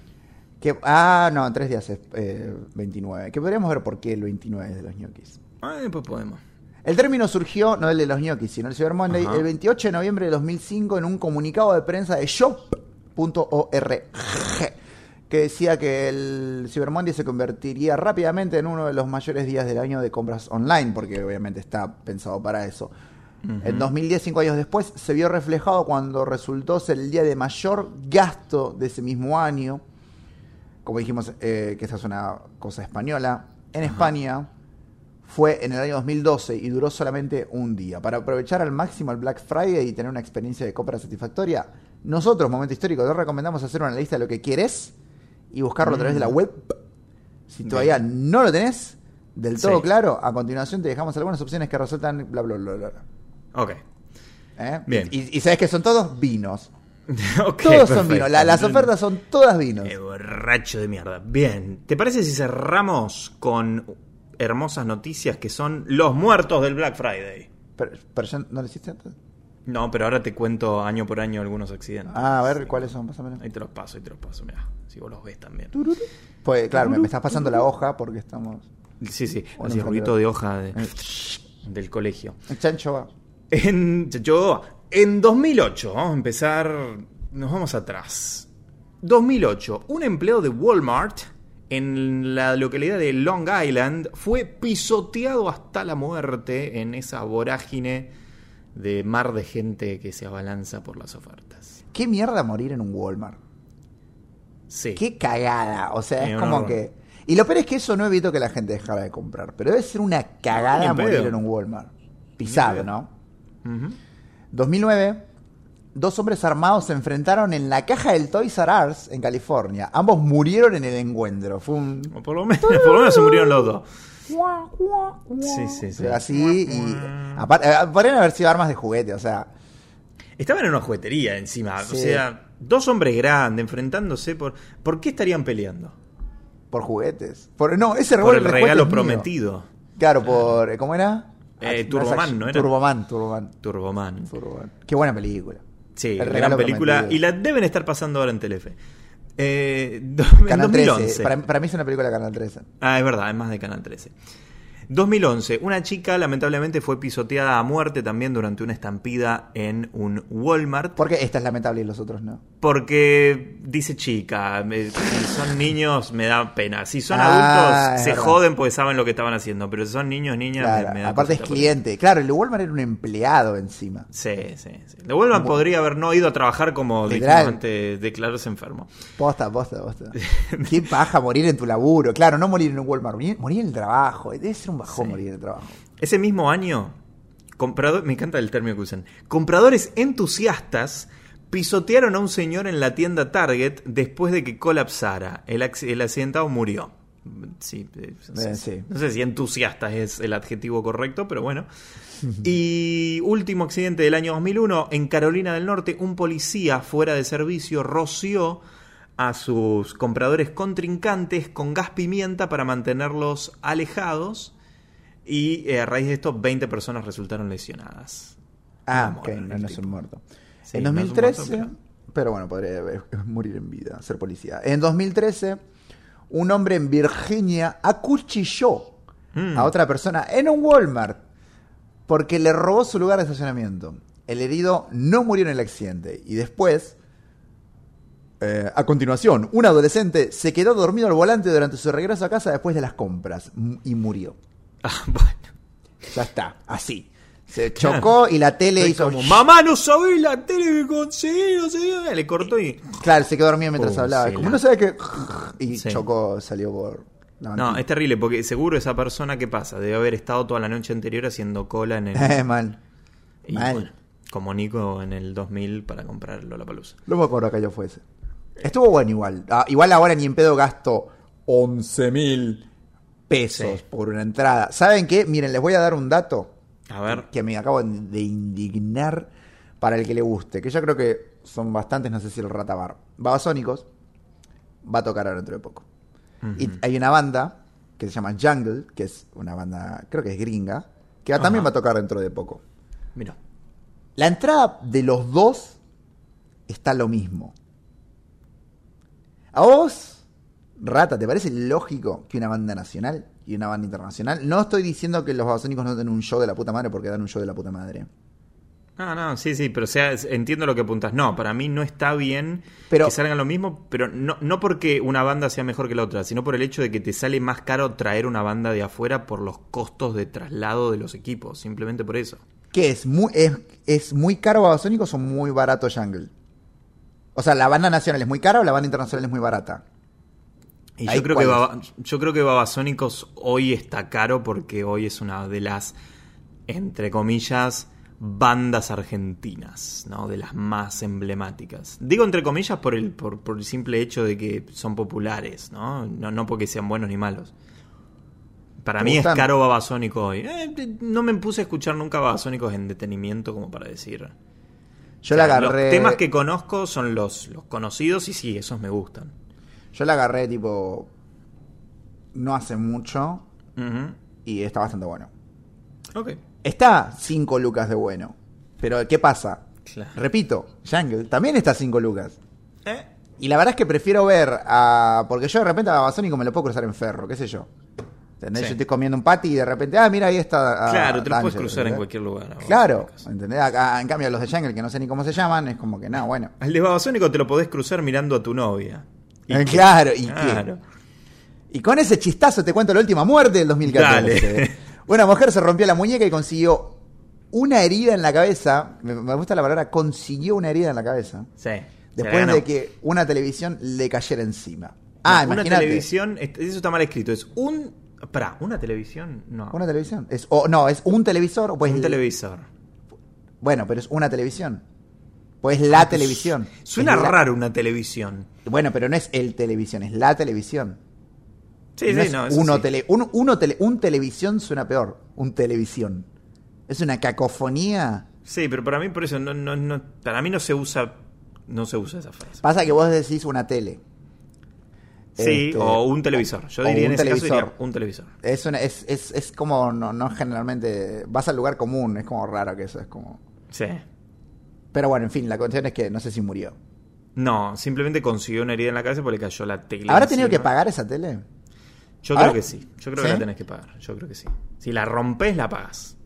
Que, ah, no, tres días es eh, 29. Que podríamos ver por qué el 29 es de los ñoquis. Ah, después podemos. El término surgió, no el de los ñoquis, sino el Cyber Monday, Ajá. el 28 de noviembre de 2005 en un comunicado de prensa de Shop Monday.org, que decía que el Cyber Monday se convertiría rápidamente en uno de los mayores días del año de compras online, porque obviamente está pensado para eso. En 2010, cinco años después, se vio reflejado cuando resultó ser el día de mayor gasto de ese mismo año. Como dijimos, eh, que esta es una cosa española. En España fue en el año 2012 y duró solamente un día. Para aprovechar al máximo el Black Friday y tener una experiencia de compra satisfactoria, nosotros, Momento Histórico, te recomendamos hacer una lista de lo que quieres y buscarlo a través de la web. Si todavía no lo tenés del todo Sí. claro, a continuación te dejamos algunas opciones que resultan bla bla bla bla. Ok. ¿Eh? Bien. Y, y sabes que son todos vinos. [LAUGHS] Todos son vinos. La- las ofertas son todas vinos. Eh, borracho de mierda. Bien. ¿Te parece si cerramos con hermosas noticias que son los muertos del Black Friday? Pero, pero ya no lo hiciste antes. No, pero ahora te cuento año por año algunos accidentes. Ah, a ver cuáles son, más o menos. Ahí te los paso, ahí te los paso, mira. Si vos los ves también. Pues claro, me, me estás pasando la hoja porque estamos. Sí, sí. Así, ruido de hoja de- Eh. del colegio. El chancho va. En, yo, en 2008, vamos a empezar, nos vamos atrás. 2008, un empleado de Walmart en la localidad de Long Island fue pisoteado hasta la muerte en esa vorágine de mar de gente que se abalanza por las ofertas. ¿Qué mierda morir en un Walmart? Sí. Qué cagada. O sea, es como que. Y lo peor es que eso no evitó que la gente dejara de comprar. Pero debe ser una cagada morir en un Walmart. Pisado, pedo. ¿No? Ujú. 2009. Dos hombres armados se enfrentaron en la caja del Toys R Us en California. Ambos murieron en el encuentro. Fue un. O por, lo menos, [LAUGHS] por lo menos se murieron los dos. Sí, sí, sí. Así y. aparte, eh, podrían haber sido armas de juguete, o sea. Estaban en una juguetería encima. Sí. O sea, dos hombres grandes enfrentándose por. ¿Por qué estarían peleando? Por juguetes. Por, no, ese Por el regalo mío. prometido. Claro, por. ¿Cómo era? Eh, Turboman, ¿no era? Turboman, Turboman. Turboman. Turboman. Qué buena película. Sí, gran película. Y la deben estar pasando ahora en Telefe. Eh, do- [LAUGHS] en Canal 2011. 13. Para, para mí es una película de Canal 13. Ah, es verdad, es más de Canal 13. 2011. Una chica lamentablemente fue pisoteada a muerte también durante una estampida en un Walmart. Porque esta es lamentable y los otros no. Porque dice chica, me- si son niños me da pena. Si son Ah, adultos se verdad. joden porque saben lo que estaban haciendo. Pero si son niños, niñas, Claro, me, me da aparte es cliente. Claro, el de Walmart era un empleado encima. Sí, sí, sí. De Walmart podría haber no ido a trabajar como antes, declararse enfermo. Posta, posta, posta. [LAUGHS] Qué paja morir en tu laburo. Claro, no morir en un Walmart, morir, morir en el trabajo. Debe ser un bajón Sí. morir el trabajo. Ese mismo año, comprador, me encanta el término que usan, compradores entusiastas pisotearon a un señor en la tienda Target después de que colapsara. El, acc- el accidentado murió. Sí, eh, no sé, Eh, sí. no sé si entusiastas es el adjetivo correcto, pero bueno. [LAUGHS] Y último accidente del año 2001, en Carolina del Norte, un policía fuera de servicio roció a sus compradores contrincantes con gas pimienta para mantenerlos alejados y eh, a raíz de esto 20 personas resultaron lesionadas. Ah, No ok, no, el no es tipo. un muerto. Sí, en no es un 2013, muerto, pero... bueno, podría [LAUGHS] morir en vida, ser policía. En 2013, un hombre en Virginia acuchilló Mm. a otra persona en un Walmart porque le robó su lugar de estacionamiento. El herido no murió en el accidente y después, eh, a continuación, un adolescente se quedó dormido al volante durante su regreso a casa después de las compras y murió. Ah, [LAUGHS] bueno. Ya está, así. Se chocó y la tele hizo como, mamá, no sabés la tele que conseguí, no sé qué". Le cortó y... Claro, se quedó dormido mientras Oh, hablaba. Como la- no sabe que. Y Sí. chocó, salió por la No, es terrible porque seguro esa persona, ¿qué pasa? Debe haber estado toda la noche anterior haciendo cola en el... Eh, mal. y, mal. bueno, como Nico en el 2000 para comprar Lollapalooza. No me acuerdo que yo fuese. Estuvo bueno igual. Ah, igual ahora ni en pedo gasto 11 mil pesos Sí. por una entrada. ¿Saben qué? Miren, les voy a dar un dato A ver. que me acabo de indignar para el que le guste. Que yo creo que son bastantes, no sé si el ratabar. Babasónicos va a tocar ahora dentro de poco. Y hay una banda que se llama Jungle, que es una banda, creo que es gringa, que también va a tocar dentro de poco. Mira. La entrada de los dos está lo mismo. ¿A vos, Rata, te parece lógico que una banda nacional y una banda internacional? No estoy diciendo que los babasónicos no den un show de la puta madre porque dan un show de la puta madre. No, no, sí, sí, pero o sea, entiendo lo que apuntas. No, para mí no está bien Pero- que salgan lo mismo, pero no, no porque una banda sea mejor que la otra, sino por el hecho de que te sale más caro traer una banda de afuera por los costos de traslado de los equipos, simplemente por eso. ¿Qué es? Muy, es, ¿Es muy caro Babasónicos o muy barato Jungle? O sea, ¿la banda nacional es muy cara o la banda internacional es muy barata? Y yo creo, que ¿cuál Baba- yo creo que Babasónicos hoy está caro porque hoy es una de las, entre comillas, bandas argentinas, ¿no? De las más emblemáticas. Digo entre comillas por el, por, por el simple hecho de que son populares, ¿no? No, no porque sean buenos ni malos. Para ¿Te mí gustan? es caro Babasónico hoy. Eh, no me puse a escuchar nunca Babasónicos en detenimiento como para decir. Yo O la agarré. Los temas que conozco son los, los conocidos y sí, esos me gustan. Yo la agarré tipo. No hace mucho y está bastante bueno. Ok. Está 5 lucas de bueno. Pero ¿qué pasa? Claro. Repito, Jungle también está 5 lucas. Eh, Y la verdad es que prefiero ver a. Porque yo de repente a Babasónico me lo puedo cruzar en ferro, qué sé yo. ¿Entendés? Sí. Yo estoy comiendo un patty y de repente, ah, mira, ahí está. ah, Claro, te lo puedes cruzar en cualquier lugar. a Claro. ¿entendés? Acá, en cambio, los de Jungle, que no sé ni cómo se llaman, es como que, no, bueno. Al de Babasónico te lo podés cruzar mirando a tu novia. ¿Y qué? claro, ¿y qué? Claro. Y con ese chistazo te cuento la última muerte del 2014. Dale. [LAUGHS] Una mujer se rompió la muñeca y consiguió una herida en la cabeza. Me, me gusta la palabra, consiguió una herida en la cabeza. Sí. Después de que una televisión le cayera encima. Ah, No, una televisión, eso está mal escrito. Es un. Pará, ¿una televisión? No. ¿Una televisión? Es, o, no, es un televisor o pues un televisor. Bueno, pero es una televisión. Pues la televisión. Suena la- raro una televisión. Bueno, pero no es el televisión, es la televisión. Sí, no sí, es no. uno sí. tele, un, uno tele- un televisión suena peor. Un televisión. Es una cacofonía. Sí, pero para mí por eso no, no, no, para mí no se usa no se usa esa frase. Pasa que vos decís una tele. Sí, Este, o un televisor. Yo diría un en ese caso televisor. diría un televisor. Es, una, es, es, es como, no, no generalmente, vas al lugar común, es como raro que eso, es como... Sí. Pero bueno, en fin, la cuestión es que no sé si murió. No, simplemente consiguió una herida en la cabeza porque cayó la tele. ¿Habrá tenido que pagar esa tele? Yo creo que sí. Yo creo ¿Sí? que la tenés que pagar. Yo creo que sí. Si la rompes, la pagas.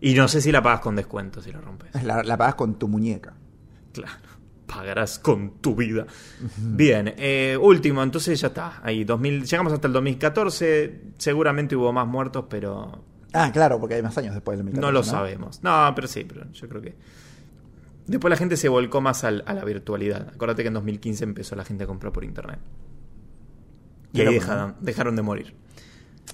Y no sé si la pagas con descuento si la rompes. La, la pagas con tu muñeca. Claro. Pagarás con tu vida. Bien, eh, último, entonces ya está. Ahí, 2000, llegamos hasta el 2014. Seguramente hubo más muertos, pero Ah, claro, porque hay más años después del 2014, no lo sabemos. No, pero sí, pero yo creo que. Después la gente se volcó más al- a la virtualidad. Acuérdate que en 2015 empezó la gente a comprar por internet. Y Qué ahí loco, dejaron, dejaron de morir.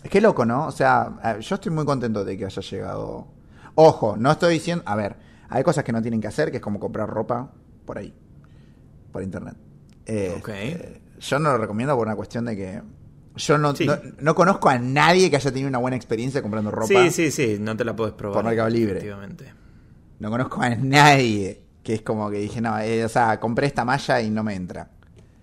Es que loco, ¿no? O sea, eh, yo estoy muy contento de que haya llegado. Ojo, no estoy diciendo. A ver, hay cosas que no tienen que hacer, que es como comprar ropa por ahí, por internet. Eh, Ok. eh, yo no lo recomiendo por una cuestión de que. Yo no, Sí. no, no conozco a nadie que haya tenido una buena experiencia comprando ropa. Sí, sí, sí, no te la puedes probar. Por Mercado Libre. Efectivamente. No conozco a nadie que es como que dije, no, eh, o sea, compré esta malla y no me entra.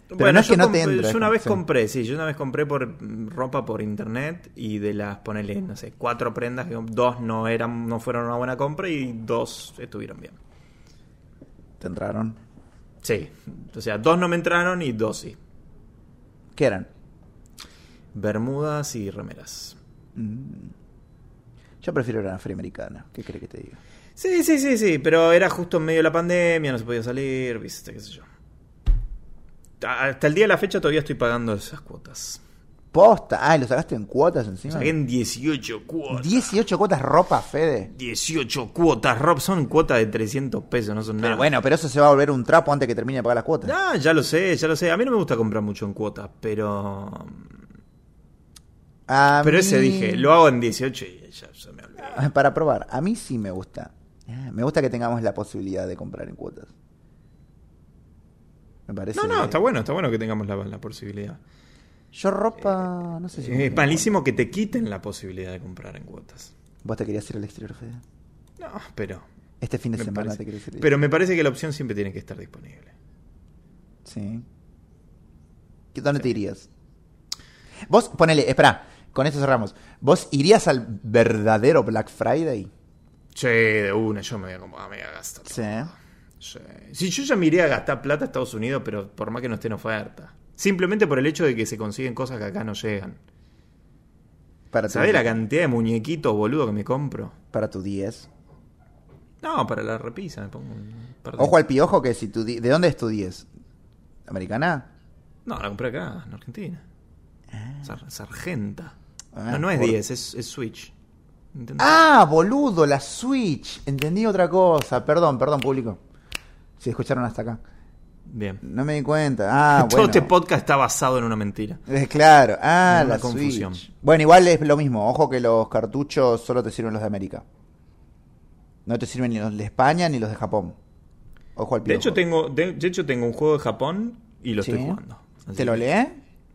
Pero bueno, no es yo, que no te entra, yo una vez sí. compré, sí, yo una vez compré por mm, ropa por internet y de las, ponele, no sé, cuatro prendas, que dos no eran, no fueron una buena compra y dos estuvieron bien. ¿Te entraron? Sí, o sea, dos no me entraron y dos sí. ¿Qué eran? Bermudas y remeras. Yo prefiero la afroamericana. ¿Qué crees que te diga? Sí, sí, sí, sí, pero era justo en medio de la pandemia, no se podía salir, viste, qué sé yo. Hasta el día de la fecha todavía estoy pagando esas cuotas. Posta. Ah, ¿y lo sacaste en cuotas encima? Saqué en 18 cuotas. 18 cuotas ropa, Fede. 18 cuotas, Rob, son cuotas de 300 pesos, no son nada. Pero bueno, pero eso se va a volver un trapo antes que termine de pagar las cuotas. Ah, ya lo sé, ya lo sé. A mí no me gusta comprar mucho en cuotas, pero. A Pero mí- ese dije, lo hago en 18 y ya se me olvidó. Ah, Para probar. A mí sí me gusta. Ah, Me gusta que tengamos la posibilidad de comprar en cuotas. Me parece. No, no, está bueno, está bueno que tengamos la, la posibilidad. Yo ropa. No sé si. Es malísimo que te quiten la posibilidad de comprar en cuotas. ¿Vos te querías ir al exterior, Fede? No, pero. Este fin de semana parece- te querías ir. Pero me parece que la opción siempre tiene que estar disponible. Sí. ¿Qué- ¿Dónde te irías? Vos, ponele, espera, con esto cerramos. ¿Vos irías al verdadero Black Friday? Che, de una, yo me voy a, comprar- me voy a gastar. Sí. Sí. Si yo ya me iría a gastar plata a Estados Unidos, pero por más que no esté en oferta. Simplemente por el hecho de que se consiguen cosas que acá no llegan. Para ¿Sabés la cantidad de muñequitos, boludo, que me compro? para tu 10. No, para la repisa me pongo un Ojo al piojo que si tu ¿De dónde es tu 10? ¿Americana? No, la compré acá, en Argentina. Sar- Sargenta. Ah, no, no es por- 10, es, es Switch. Nintendo Ah, boludo, la Switch. Entendí otra cosa. Perdón, perdón, público. Si escucharon hasta acá. Bien. No me di cuenta. Ah, Todo bueno. este podcast está basado en una mentira. Eh, Claro, ah, la confusión. Switch. Bueno, igual es lo mismo. Ojo que los cartuchos solo te sirven los de América. No te sirven ni los de España ni los de Japón. Ojo al De piojo. hecho, tengo, de, de hecho, tengo un juego de Japón y lo Sí. estoy jugando. Así ¿Te lo lees?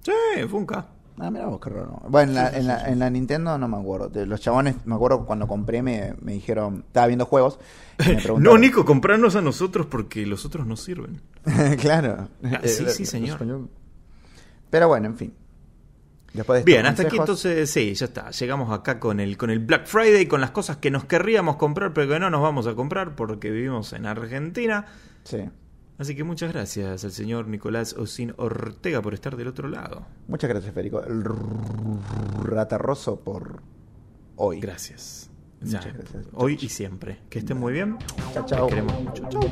Sí, Funka. Ah, mira vos, qué raro. Bueno, en la, en, la, en la Nintendo no me acuerdo. De Los chabones, me acuerdo cuando compré, me, me dijeron, estaba viendo juegos. y me [LAUGHS] No, Nico, comprarnos a nosotros porque los otros no sirven. [LAUGHS] claro. Ah, sí, Eh, sí, señor. Pero bueno, en fin. Después de Bien, hasta aquí entonces, sí, ya está. Llegamos acá con el, con el Black Friday, con las cosas que nos querríamos comprar, pero que no nos vamos a comprar porque vivimos en Argentina. Sí. Así que muchas gracias al señor Nicolás Osín Ortega por estar del otro lado. Muchas gracias, Federico. El ratarroso por hoy. Gracias. Muchas Ya, gracias. Hoy y siempre. Que estén muy bien. Chao, chao. Queremos mucho. Chau.